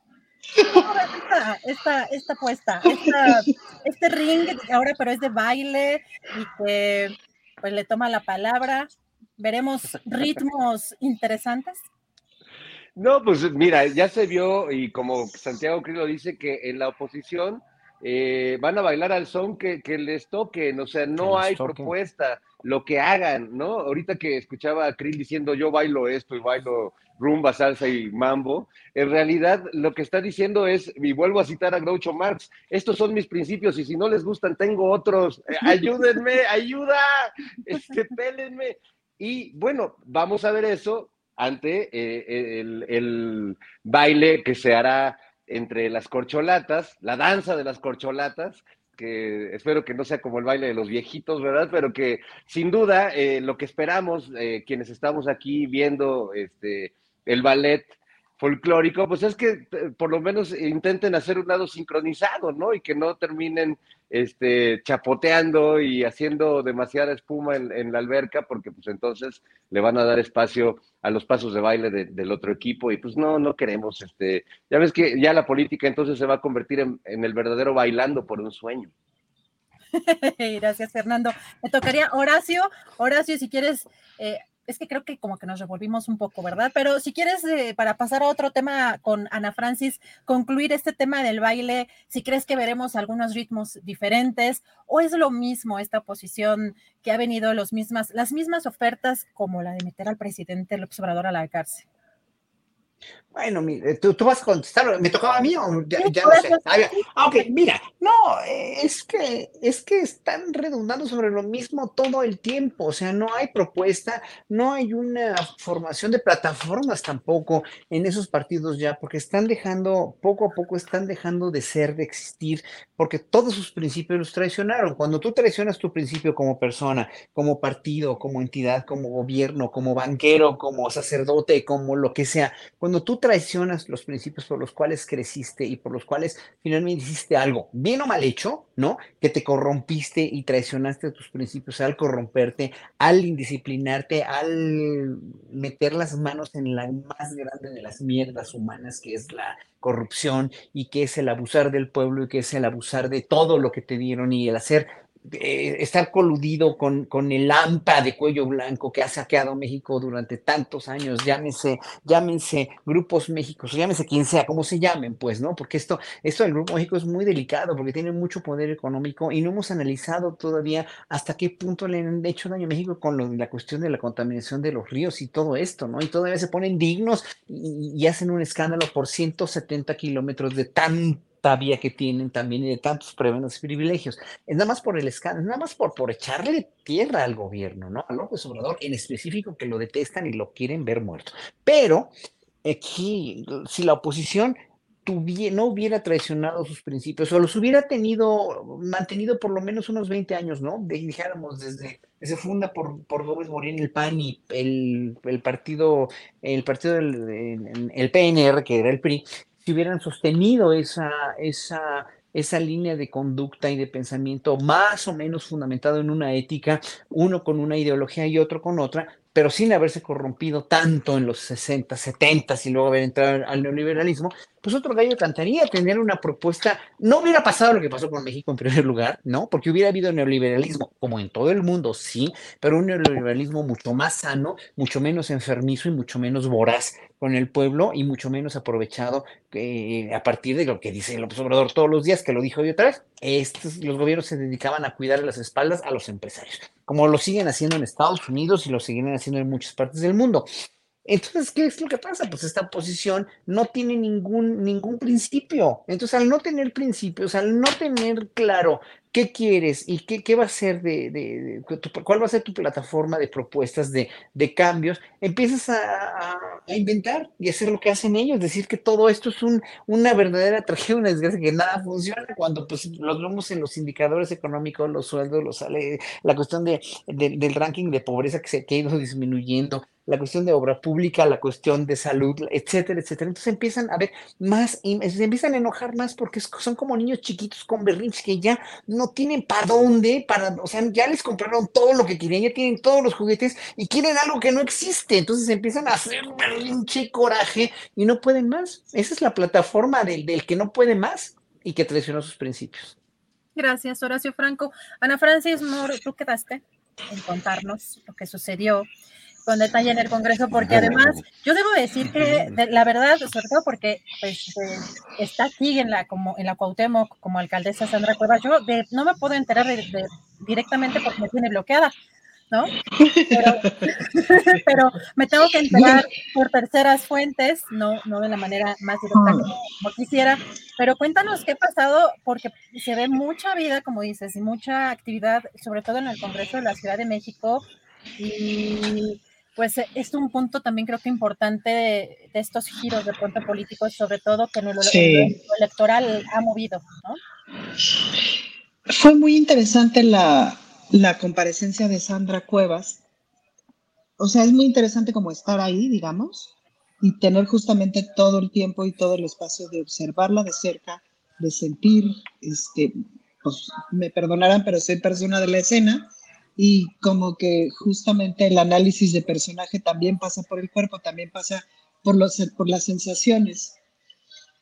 Esta, esta, esta puesta, esta, este ring ahora, pero es de baile y que pues le toma la palabra. Veremos ritmos interesantes. No, pues mira, ya se vio y como Santiago Cris lo dice que en la oposición eh, van a bailar al son que, les toquen, o sea, no hay propuesta, lo que hagan, ¿no? Ahorita que escuchaba a Krill diciendo yo bailo esto y bailo rumba, salsa y mambo, en realidad lo que está diciendo es, y vuelvo a citar a Groucho Marx, estos son mis principios y si no les gustan tengo otros, eh, *laughs* ayúdenme, ayuda, este, pélenme. Y bueno, vamos a ver eso ante eh, el, el baile que se hará entre las corcholatas, la danza de las corcholatas, que espero que no sea como el baile de los viejitos, ¿verdad? Pero que sin duda eh, lo que esperamos, eh, quienes estamos aquí viendo este, el ballet folclórico, pues es que eh, por lo menos intenten hacer un lado sincronizado, ¿no? Y que no terminen este, chapoteando y haciendo demasiada espuma en, la alberca, porque pues entonces le van a dar espacio a los pasos de baile del otro equipo y pues no, no queremos, este, ya ves que ya la política entonces se va a convertir en, el verdadero bailando por un sueño. *laughs* Gracias, Fernando. Me tocaría Horacio. Horacio, si quieres eh, es que creo que como que nos revolvimos un poco, ¿verdad? Pero si quieres, eh, para pasar a otro tema con Ana Francis, concluir este tema del baile, si crees que veremos algunos ritmos diferentes o es lo mismo esta posición que ha venido los mismas, las mismas ofertas como la de meter al presidente López Obrador a la cárcel. Bueno, mire, ¿tú, tú, vas a contestar, ¿me tocaba a mí o ya, no sé? Ah, ok, mira, no, es que, es que están redundando sobre lo mismo todo el tiempo, o sea, no hay propuesta, no hay una formación de plataformas tampoco en esos partidos ya, porque están dejando, poco a poco están dejando de ser, de existir, porque todos sus principios los traicionaron. Cuando tú traicionas tu principio como persona, como partido, como entidad, como gobierno, como banquero, como sacerdote, como lo que sea, cuando tú traicionas los principios por los cuales creciste y por los cuales finalmente hiciste algo, bien o mal hecho, ¿no? Que te corrompiste y traicionaste tus principios al corromperte, al indisciplinarte, al meter las manos en la más grande de las mierdas humanas que es la corrupción y que es el abusar del pueblo y que es el abusar de todo lo que te dieron y el hacer eh, estar coludido con, con el AMPA de cuello blanco que ha saqueado México durante tantos años, llámense, llámense Grupos México, llámense quien sea, como se llamen, pues, ¿no? Porque esto, esto del Grupo México es muy delicado porque tiene mucho poder económico y no hemos analizado todavía hasta qué punto le han hecho daño a México con la cuestión de la contaminación de los ríos y todo esto, ¿no? Y todavía se ponen dignos y, y hacen un escándalo por 170 kilómetros de tan vía que tienen también y de tantos prebendas y privilegios. Es nada más por el escándalo, nada más por, por echarle tierra al gobierno, ¿no? A López Obrador en específico que lo detestan y lo quieren ver muerto. Pero aquí, si la oposición no hubiera traicionado sus principios o los hubiera tenido, mantenido por lo menos unos 20 años, ¿no? dijéramos desde se funda por, por Gómez Morín el PAN y el, el partido, el partido del el PNR, que era el PRI, hubieran sostenido esa, esa, esa línea de conducta y de pensamiento más o menos fundamentado en una ética, uno con una ideología y otro con otra, pero sin haberse corrompido tanto en los 60, 70 y luego haber entrado al neoliberalismo, pues otro gallo cantaría tener una propuesta. No hubiera pasado lo que pasó con México en primer lugar, ¿no? Porque hubiera habido neoliberalismo, como en todo el mundo, sí, pero un neoliberalismo mucho más sano, mucho menos enfermizo y mucho menos voraz con el pueblo y mucho menos aprovechado eh, a partir de lo que dice López Obrador todos los días, que lo dijo hoy otra vez, estos, los gobiernos se dedicaban a cuidar las espaldas a los empresarios, como lo siguen haciendo en Estados Unidos y lo siguen haciendo en muchas partes del mundo. Entonces, ¿qué es lo que pasa? Pues esta oposición no tiene ningún, ningún principio. Entonces, al no tener principios, al no tener claro qué quieres y qué, qué va a ser de, de, cuál va a ser tu plataforma de propuestas de, de cambios, empiezas a, a, inventar y hacer lo que hacen ellos, decir que todo esto es un, una verdadera tragedia, una desgracia, que nada funciona cuando pues los vemos en los indicadores económicos, los sueldos, los sale, la cuestión de, del ranking de pobreza que se ha ido disminuyendo, la cuestión de obra pública, la cuestión de salud, etcétera, etcétera. Entonces empiezan a ver más, se empiezan a enojar más porque son como niños chiquitos con berrinches que ya tienen para dónde, para, o sea, ya les compraron todo lo que querían, ya tienen todos los juguetes y quieren algo que no existe. Entonces empiezan a hacer berrinche, coraje y no pueden más. Esa es la plataforma del, del que no puede más y que traicionó sus principios. Gracias, Horacio Franco. Ana Francis Moro, tú quedaste en contarnos lo que sucedió con detalle en el Congreso, porque además yo debo decir que la verdad, sobre todo porque pues, eh, está aquí en la como en la Cuauhtémoc como alcaldesa Sandra Cuevas, yo no me puedo enterar de, directamente porque me tiene bloqueada, ¿no? *laughs* Pero, me tengo que enterar por terceras fuentes, no, no de la manera más directa como, como, quisiera. Pero cuéntanos qué ha pasado, porque se ve mucha vida, como dices, y mucha actividad, sobre todo en el Congreso de la Ciudad de México. Y pues eh, es un punto también creo que importante de, estos giros de pronto políticos, sobre todo que en el, electoral ha movido, ¿no? Fue muy interesante la, la comparecencia de Sandra Cuevas. O sea, es muy interesante como estar ahí, digamos, y tener justamente todo el tiempo y todo el espacio de observarla de cerca, de sentir, este, pues me perdonarán, pero soy persona de la escena, y como que justamente el análisis de personaje también pasa por el cuerpo, también pasa por, los, por las sensaciones.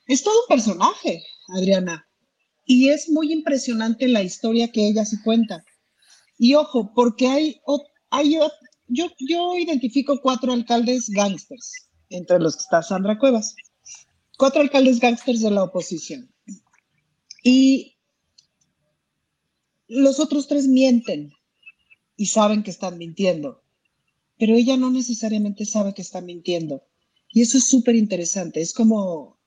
Es todo un personaje, Adriana, y es muy impresionante la historia que ella se cuenta. Y ojo, porque hay, hay yo, yo identifico cuatro alcaldes gángsters, entre los que está Sandra Cuevas, cuatro alcaldes gángsters de la oposición. Y los otros tres mienten, y saben que están mintiendo, pero ella no necesariamente sabe que está mintiendo. Y eso es súper interesante. Es como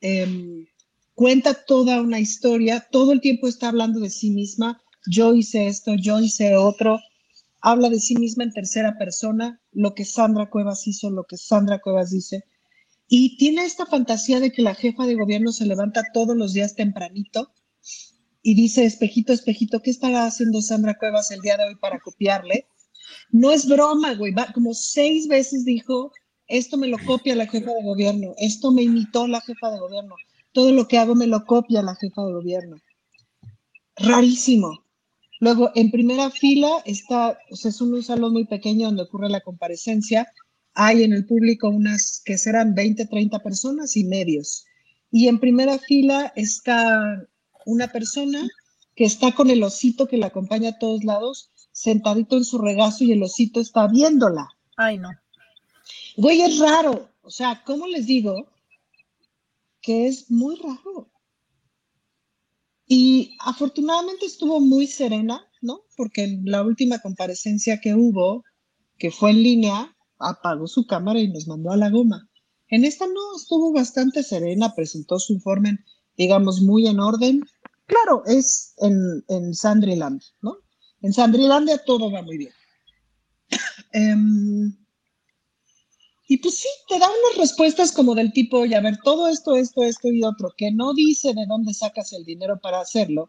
em, cuenta toda una historia, todo el tiempo está hablando de sí misma. Yo hice esto, yo hice otro. Habla de sí misma en tercera persona, lo que Sandra Cuevas hizo, lo que Sandra Cuevas dice. Y tiene esta fantasía de que la jefa de gobierno se levanta todos los días tempranito y dice, espejito, espejito, ¿qué estará haciendo Sandra Cuevas el día de hoy para copiarle? No es broma, güey, como seis veces dijo, esto me lo copia la jefa de gobierno, esto me imitó la jefa de gobierno, todo lo que hago me lo copia la jefa de gobierno. Rarísimo. Luego, en primera fila está, o sea, es un salón muy pequeño donde ocurre la comparecencia. Hay en el público unas que serán 20, 30 personas y medios. Y en primera fila está una persona que está con el osito que la acompaña a todos lados, sentadito en su regazo y el osito está viéndola. Ay, no. Güey, es raro. O sea, ¿cómo les digo? Que es muy raro. Y afortunadamente estuvo muy serena, ¿no? Porque en la última comparecencia que hubo, que fue en línea, apagó su cámara y nos mandó a la goma. En esta no, estuvo bastante serena, presentó su informe digamos, muy en orden. Claro, es en, en ¿no? En Sandrilandia todo va muy bien. *coughs* Em, y pues sí, te da unas respuestas como del tipo, oye, a ver, todo esto, esto, esto y otro, que no dice de dónde sacas el dinero para hacerlo,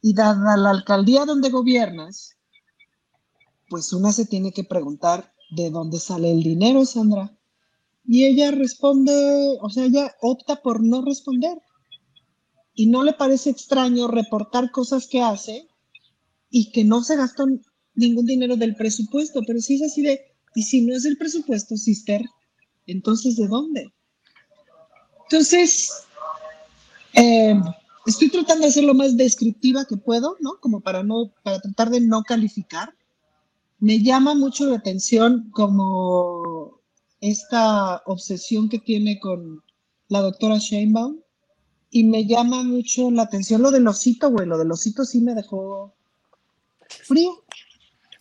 y dada la alcaldía donde gobiernas, pues una se tiene que preguntar de dónde sale el dinero, Sandra. Y ella responde, o sea, ella opta por no responder y no le parece extraño reportar cosas que hace y que no se gastó ningún dinero del presupuesto, pero si es así de, y si no es el presupuesto, sister, entonces ¿de dónde? Entonces, eh, estoy tratando de ser lo más descriptiva que puedo, ¿no? Como para no, para tratar de no calificar. Me llama mucho la atención como esta obsesión que tiene con la doctora Sheinbaum, y me llama mucho la atención lo del osito, güey. Lo del osito sí me dejó frío.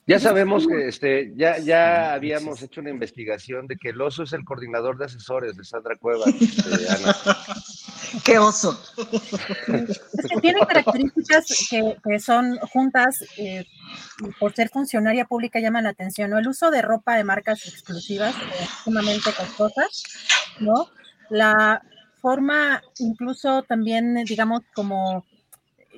Ya sabemos que este, ya, ya habíamos hecho una investigación de que el oso es el coordinador de asesores de Sandra Cuevas, *laughs* este. Qué oso. Es que tiene características que, que son juntas, eh, y por ser funcionaria pública llaman la atención, ¿no? El uso de ropa de marcas exclusivas, eh, sumamente costosas, ¿no? La forma incluso también, eh, digamos, como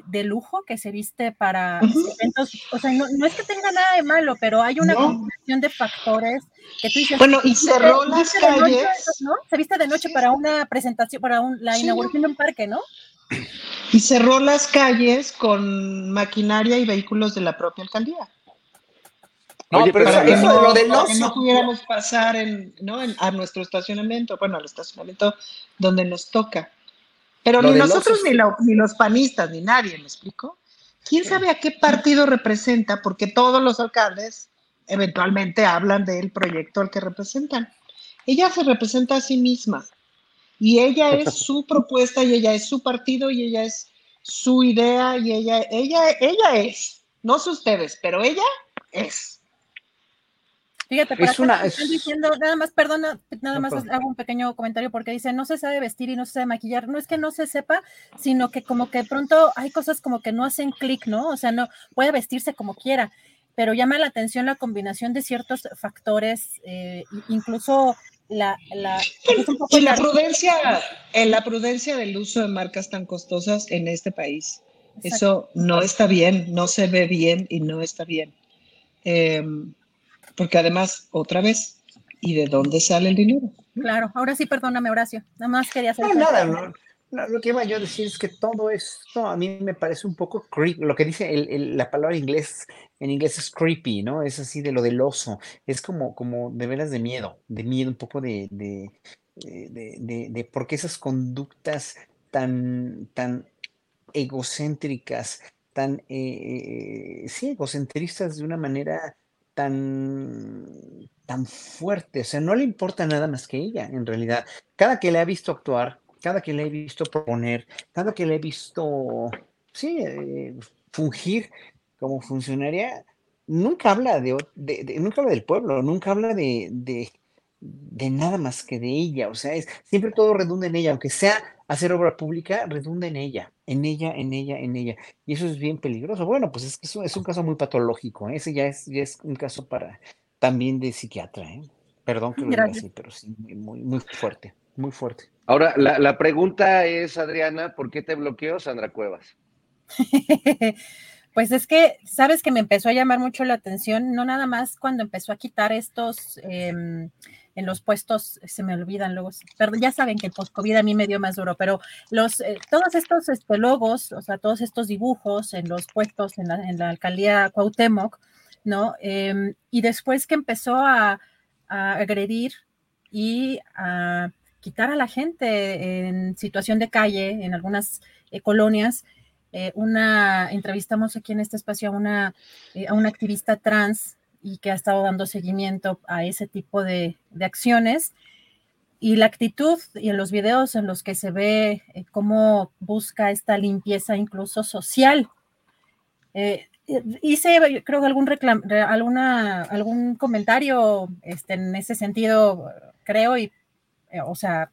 de lujo que se viste para eventos, o sea, no, no es que tenga nada de malo, pero hay una No. combinación de factores que tú dices. Bueno, y cerró las noche, calles. ¿no? Se viste de noche para una presentación, para un- la Sí. inauguración de un parque, ¿no? Y cerró las calles con maquinaria y vehículos de la propia alcaldía. No, Oye, pero pero eso, no, lo del que no oso. pudiéramos pasar en, ¿no? en- a nuestro estacionamiento, bueno, al estacionamiento donde nos toca. Pero Lo ni nosotros, oso ni los panistas, ni nadie, ¿me explico? ¿Quién sabe a qué partido representa? Porque todos los alcaldes eventualmente hablan del proyecto al que representan. Ella se representa a sí misma y ella es *laughs* su propuesta y ella es su partido y ella es su idea y ella, ella, ella es, no sé ustedes, pero ella es. Fíjate, por Es acá una- están es- diciendo, nada más, perdona, nada más hago un pequeño comentario porque dice, no se sabe vestir y no se sabe maquillar. No es que no se sepa, sino que como que de pronto hay cosas como que no hacen clic, ¿no? O sea, no puede vestirse como quiera, pero llama la atención la combinación de ciertos factores, eh, incluso la... la Y la prudencia, en la prudencia del uso de marcas tan costosas en este país. Exacto. Eso no está bien, no se ve bien y no está bien. Em, porque además, otra vez, ¿y de dónde sale el dinero? Claro, ahora sí, perdóname, Horacio. Nada más quería hacer... No, nada, no, no, lo que iba yo a decir es que todo esto a mí me parece un poco creepy. Lo que dice el- el- la palabra inglés, en inglés es creepy, ¿no? Es así de lo del oso. Es como, como de veras de miedo, de miedo, un poco de, de, de, de, de- de por qué esas conductas tan, tan egocéntricas, tan, eh, eh, sí, egocentristas de una manera tan, tan fuerte. O sea, no le importa nada más que ella, en realidad. Cada que le ha visto actuar, cada que le he visto proponer, cada que le he visto, sí, eh, fungir como funcionaria, nunca habla de, de- nunca habla del pueblo, nunca habla de, de, de nada más que de ella. O sea, es, siempre todo redunda en ella, aunque sea hacer obra pública, redunda en ella, en ella, en ella, en ella. Y eso es bien peligroso. Bueno, pues es que es un caso muy patológico. ¿eh? Ese ya es, ya es un caso para también de psiquiatra. ¿eh? Perdón que lo diga así, pero sí, muy, muy, muy fuerte, muy fuerte. Ahora, la, la pregunta es, Adriana, ¿por qué te bloqueó Sandra Cuevas? *laughs* Pues es que, sabes que me empezó a llamar mucho la atención, no nada más cuando empezó a quitar estos em, en los puestos, se me olvidan luego, perdón, ya saben que el post-COVID a mí me dio más duro, pero los, eh, todos estos este, logos, o sea, todos estos dibujos en los puestos en la, alcaldía Cuauhtémoc, ¿no? Em, y después que empezó a, a agredir y a quitar a la gente en situación de calle en algunas eh, colonias, eh, una, entrevistamos aquí en este espacio a una, eh, a una activista trans y que ha estado dando seguimiento a ese tipo de, de acciones. Y la actitud y en los videos en los que se ve eh, cómo busca esta limpieza incluso social. Eh, hice, creo algún, reclam alguna, algún comentario este, en ese sentido, creo, y, eh, o sea,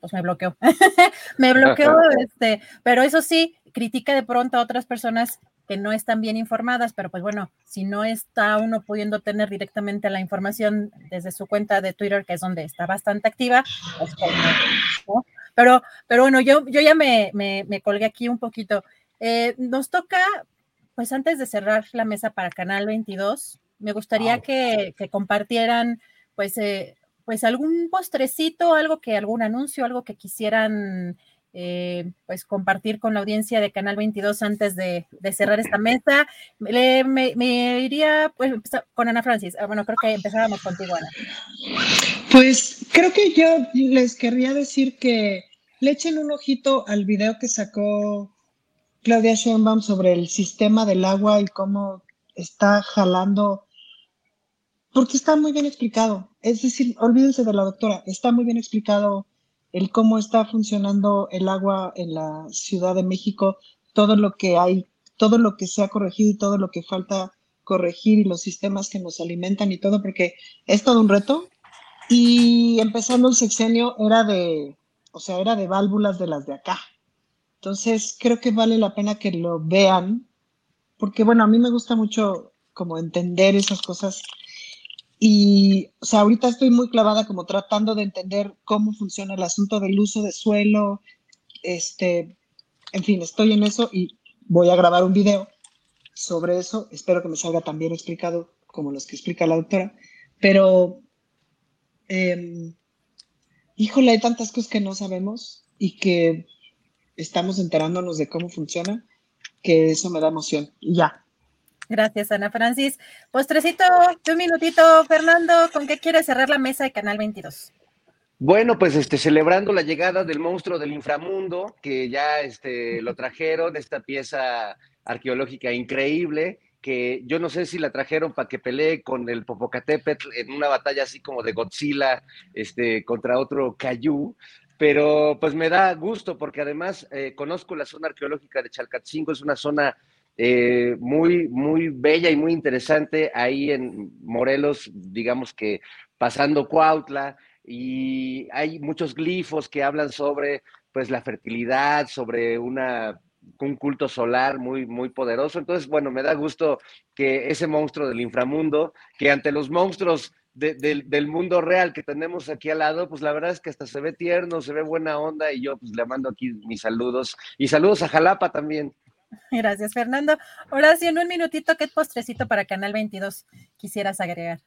pues me bloqueó. *laughs* me bloqueó, *laughs* este, pero eso sí, critica de pronto a otras personas que no están bien informadas, pero pues bueno, si no está uno pudiendo tener directamente la información desde su cuenta de Twitter, que es donde está bastante activa, pues, ¿no? pero, pero bueno, yo, yo ya me, me, me colgué aquí un poquito. Eh, nos toca, pues antes de cerrar la mesa para Canal 22, me gustaría que, que, compartieran, pues, eh, pues algún postrecito, algo que, algún anuncio, algo que quisieran eh, pues compartir con la audiencia de Canal 22 antes de, cerrar esta mesa. Me, iría pues, con Ana Francis. Ah, bueno, creo que empezábamos contigo, Ana. Pues creo que yo les querría decir que le echen un ojito al video que sacó Claudia Sheinbaum sobre el sistema del agua y cómo está jalando, porque está muy bien explicado. Es decir, olvídense de la doctora, está muy bien explicado el cómo está funcionando el agua en la Ciudad de México, todo lo que hay, todo lo que se ha corregido y todo lo que falta corregir y los sistemas que nos alimentan y todo, porque es todo un reto. Y empezando el sexenio era de, o sea, era de válvulas de las de acá. Entonces, creo que vale la pena que lo vean, porque bueno, a mí me gusta mucho como entender esas cosas. Y, o sea, ahorita estoy muy clavada como tratando de entender cómo funciona el asunto del uso de suelo. Este, en fin, estoy en eso y voy a grabar un video sobre eso. Espero que me salga tan bien explicado como los que explica la doctora. Pero, eh, híjole, hay tantas cosas que no sabemos y que estamos enterándonos de cómo funciona, que eso me da emoción. Y ya. Gracias, Ana Francis. Postrecito de un minutito, Fernando, ¿con qué quieres cerrar la mesa de Canal 22? Bueno, pues este, celebrando la llegada del monstruo del inframundo, que ya este, lo trajeron, esta pieza arqueológica increíble, que yo no sé si la trajeron para que pelee con el Popocatépetl en una batalla así como de Godzilla este, contra otro Cayu, pero pues me da gusto porque además eh, conozco la zona arqueológica de Chalcatzingo, es una zona eh, muy, muy bella y muy interesante ahí en Morelos, digamos que pasando Cuautla, y hay muchos glifos que hablan sobre pues la fertilidad, sobre una un culto solar muy, muy poderoso. Entonces, bueno, me da gusto que ese monstruo del inframundo, que ante los monstruos del mundo real que tenemos aquí al lado, pues la verdad es que hasta se ve tierno, se ve buena onda y yo pues le mando aquí mis saludos y saludos a Jalapa también. *laughs* Gracias, Fernando. Sí, en un minutito, ¿qué postrecito para Canal 22 quisieras agregar?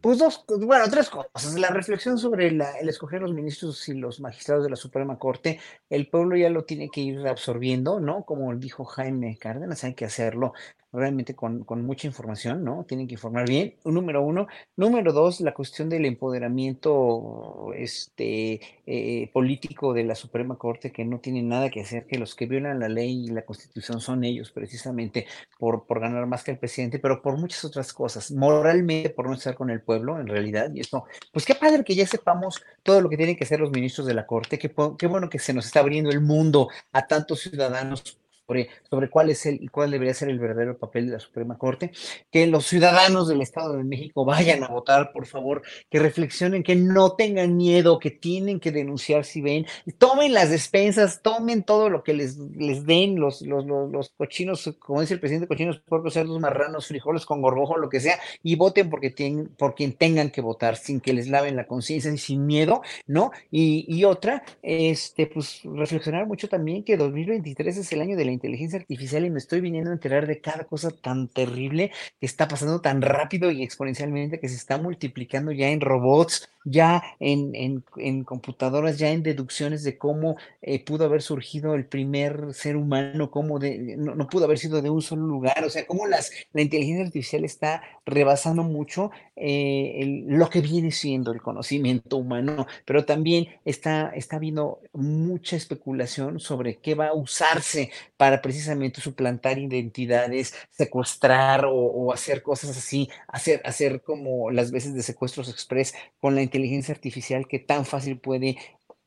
Pues dos, bueno, tres cosas. La reflexión sobre el escoger los ministros y los magistrados de la Suprema Corte, el pueblo ya lo tiene que ir absorbiendo, ¿no? Como dijo Jaime Cárdenas, hay que hacerlo realmente con, con, mucha información, ¿no? Tienen que informar bien, número uno. Número dos, la cuestión del empoderamiento este, eh, político de la Suprema Corte, que no tiene nada que hacer, que los que violan la ley y la Constitución son ellos, precisamente por, por ganar más que el presidente, pero por muchas otras cosas, moralmente por no estar con el pueblo, en realidad, y esto, pues qué padre que ya sepamos todo lo que tienen que hacer los ministros de la Corte, qué, qué bueno que se nos está abriendo el mundo a tantos ciudadanos sobre, cuál es el y cuál debería ser el verdadero papel de la Suprema Corte, que los ciudadanos del Estado de México vayan a votar, por favor, que reflexionen, que no tengan miedo, que tienen que denunciar si ven, tomen las despensas, tomen todo lo que les, les den los, los, los, cochinos, como dice el presidente, cochinos, porcos, cerdos, marranos, frijoles con gorgojo, lo que sea, y voten porque tienen, por quien tengan que votar, sin que les laven la conciencia y sin miedo, ¿no? Y, y otra, este, pues reflexionar mucho también que 2023 es el año de la inteligencia artificial y me estoy viniendo a enterar de cada cosa tan terrible que está pasando tan rápido y exponencialmente que se está multiplicando ya en robots, ya en, en, computadoras, ya en deducciones de cómo eh, pudo haber surgido el primer ser humano, cómo de, no, pudo haber sido de un solo lugar, o sea, cómo las, la inteligencia artificial está rebasando mucho eh, lo que viene siendo el conocimiento humano, pero también está, está habiendo mucha especulación sobre qué va a usarse para precisamente suplantar identidades, secuestrar o, hacer cosas así, hacer, hacer como las veces de secuestros express con la inteligencia inteligencia artificial que tan fácil puede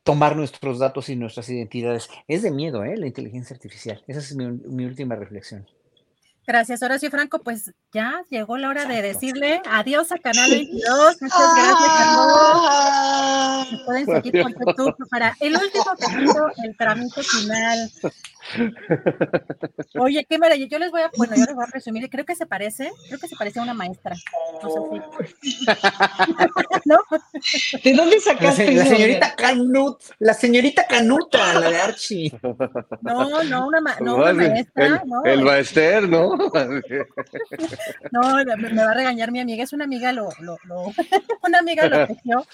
tomar nuestros datos y nuestras identidades. Es de miedo, ¿eh? La inteligencia artificial. Esa es mi, mi última reflexión. Gracias, Horacio Franco. Pues ya llegó la hora de decirle adiós a Canal 22. Muchas gracias a todos. pueden seguir por YouTube para el último capítulo, el trámite final. Oye, qué maravilla. Yo les voy a, bueno, yo les voy a resumir. Creo que se parece, creo que se parece a una maestra. No *laughs* ¿De dónde sacaste la, la señorita Canut, la señorita Canuta, la de Archie. No, no, una, no, una maestra. El, no, el maester, ¿no? *laughs* No, me, va a regañar mi amiga, es una amiga, lo, lo, *laughs* una amiga lo tejió.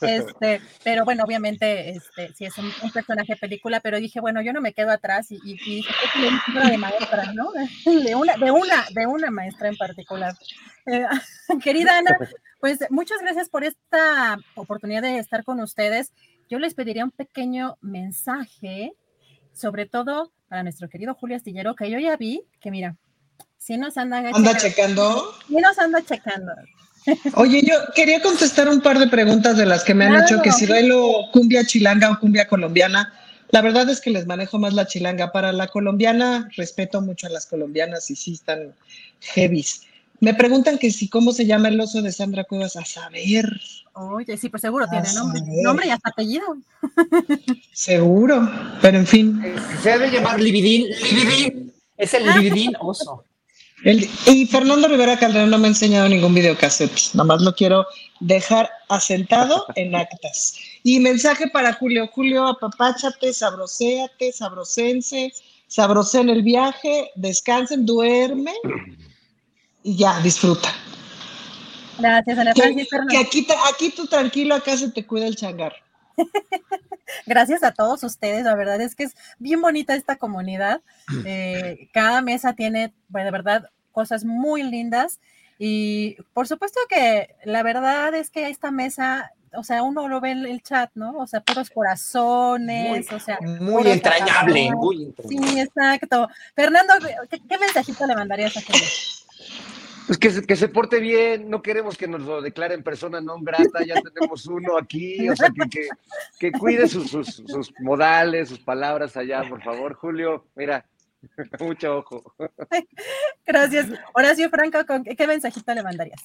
Este, pero bueno, obviamente, este, sí es un, personaje de película, pero dije, bueno, yo no me quedo atrás y, y, y dije, de maestra, ¿no? *laughs* De una, de una, de una maestra en particular. Eh, *laughs* querida Ana, pues muchas gracias por esta oportunidad de estar con ustedes. Yo les pediría un pequeño mensaje, sobre todo para nuestro querido Julio Astillero, que yo ya vi, que mira, Sí nos anda, ¿Anda checando. Sí nos anda checando. Oye, yo quería contestar un par de preguntas de las que me han hecho, que si bailo cumbia chilanga o cumbia colombiana. La verdad es que les manejo más la chilanga. Para la colombiana, respeto mucho a las colombianas y sí están heavies. Me preguntan que si cómo se llama el oso de Sandra Cuevas. A saber. Oye, sí, pues seguro tiene nombre, nombre y hasta apellido. Seguro, pero en fin. Se debe llamar Libidín. Libidín. *laughs* Es el Libidín oso. Y Fernando Rivera Calderón no me ha enseñado ningún videocassette. Nada más lo quiero dejar asentado en actas. Y mensaje para Julio. Julio, apapáchate, sabroséate, sabrosense, sabrosé en el viaje, descansen, duerme y ya, disfruta. Gracias, Ana Francis. Que, aquí, aquí tú tranquilo, acá se te cuida el changar. *laughs* Gracias a todos ustedes, la verdad es que es bien bonita esta comunidad. *clears throat* Eh, cada mesa tiene, bueno, de verdad, cosas muy lindas. Y por supuesto que la verdad es que esta mesa, o sea, uno lo ve en el chat, ¿no? O sea, puros corazones, o sea. Muy entrañable, muy entrañable. Sí, exacto. Fernando, ¿qué, mensajito le mandarías a gente? *laughs* Pues que se, que se porte bien, no queremos que nos lo declaren persona no grata, ya tenemos uno aquí, o sea, que, que, cuide sus, sus, modales, sus palabras allá, por favor, Julio, mira, *laughs* mucho ojo. Gracias. Horacio Franco, ¿qué mensajito le mandarías?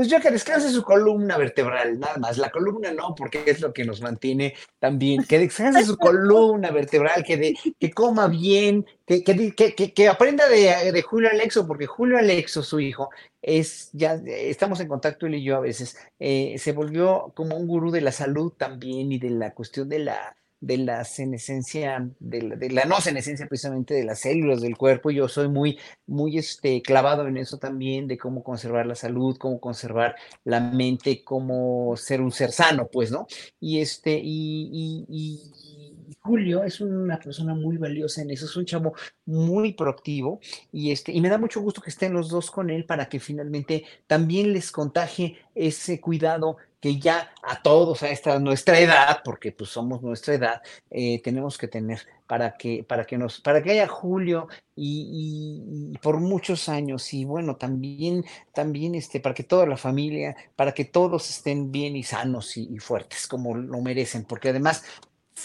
Pues yo que descanse su columna vertebral, nada más. La columna no, porque es lo que nos mantiene también. Que descanse su columna vertebral, que, de, que coma bien, que, que, que aprenda de, de, Julio Alexo, porque Julio Alexo, su hijo, es ya, estamos en contacto él y yo a veces, eh, se volvió como un gurú de la salud también y de la cuestión de la de la senescencia, de la, de la, no senescencia precisamente de las células del cuerpo. Yo soy muy, muy este, clavado en eso también, de cómo conservar la salud, cómo conservar la mente, cómo ser un ser sano, pues, ¿no? Y este, y, y, Julio es una persona muy valiosa en eso, es un chavo muy proactivo y este, y me da mucho gusto que estén los dos con él para que finalmente también les contagie ese cuidado que ya a todos a esta nuestra edad, porque pues somos nuestra edad, eh, tenemos que tener para que, para que nos, para que haya Julio y, por muchos años, y bueno, también, también este, para que toda la familia, para que todos estén bien y sanos y fuertes como lo merecen, porque además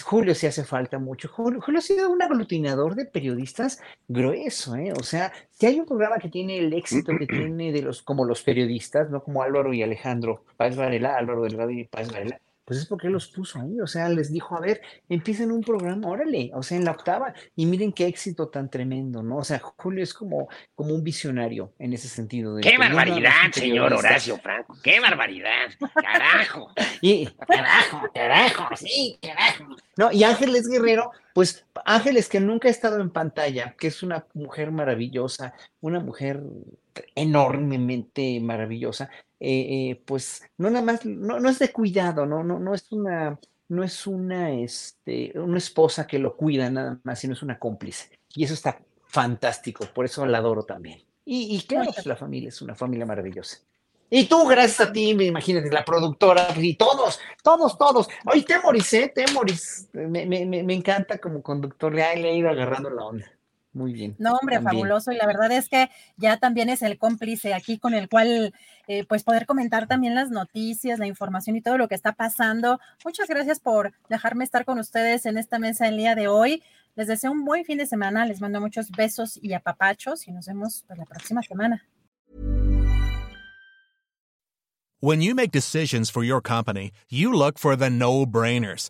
Julio sí hace falta mucho. Julio, ha sido un aglutinador de periodistas grueso, ¿eh? O sea, si hay un programa que tiene el éxito que *clears throat* tiene de los, como los periodistas, ¿no? Como Álvaro y Alejandro Páez Varela, Álvaro Delgado y Páez Varela, pues es porque él los puso ahí, o sea, les dijo, a ver, empiecen un programa, órale, o sea, en la octava, y miren qué éxito tan tremendo, ¿no? O sea, Julio es como, como un visionario en ese sentido. De ¡Qué barbaridad, señor Horacio Franco! ¡Qué barbaridad! ¡Carajo! *laughs* y, carajo, carajo, sí, carajo. No, y Ángeles Guerrero, pues Ángeles que nunca ha estado en pantalla, que es una mujer maravillosa, una mujer enormemente maravillosa, eh, eh, pues no nada más, no, no, es de cuidado, no, no, no es una, no es una, este, una esposa que lo cuida nada más, sino es una cómplice. Y eso está fantástico, por eso la adoro también. Y, y claro, pues la familia es una familia maravillosa. Y tú, gracias a ti, me imagínate, la productora, y todos, todos, todos. Oye, Temoris, ¿eh? Temoris, me, me, me encanta como conductor, le ha ido agarrando la onda. Muy bien. No, hombre, fabuloso. Y la verdad es que ya también es el cómplice aquí con el cual, eh, pues, poder comentar también las noticias, la información y todo lo que está pasando. Muchas gracias por dejarme estar con ustedes en esta mesa el día de hoy. Les deseo un buen fin de semana. Les mando muchos besos y apapachos y nos vemos pues, la próxima semana. When you make decisions for your company, you look for the no-brainers.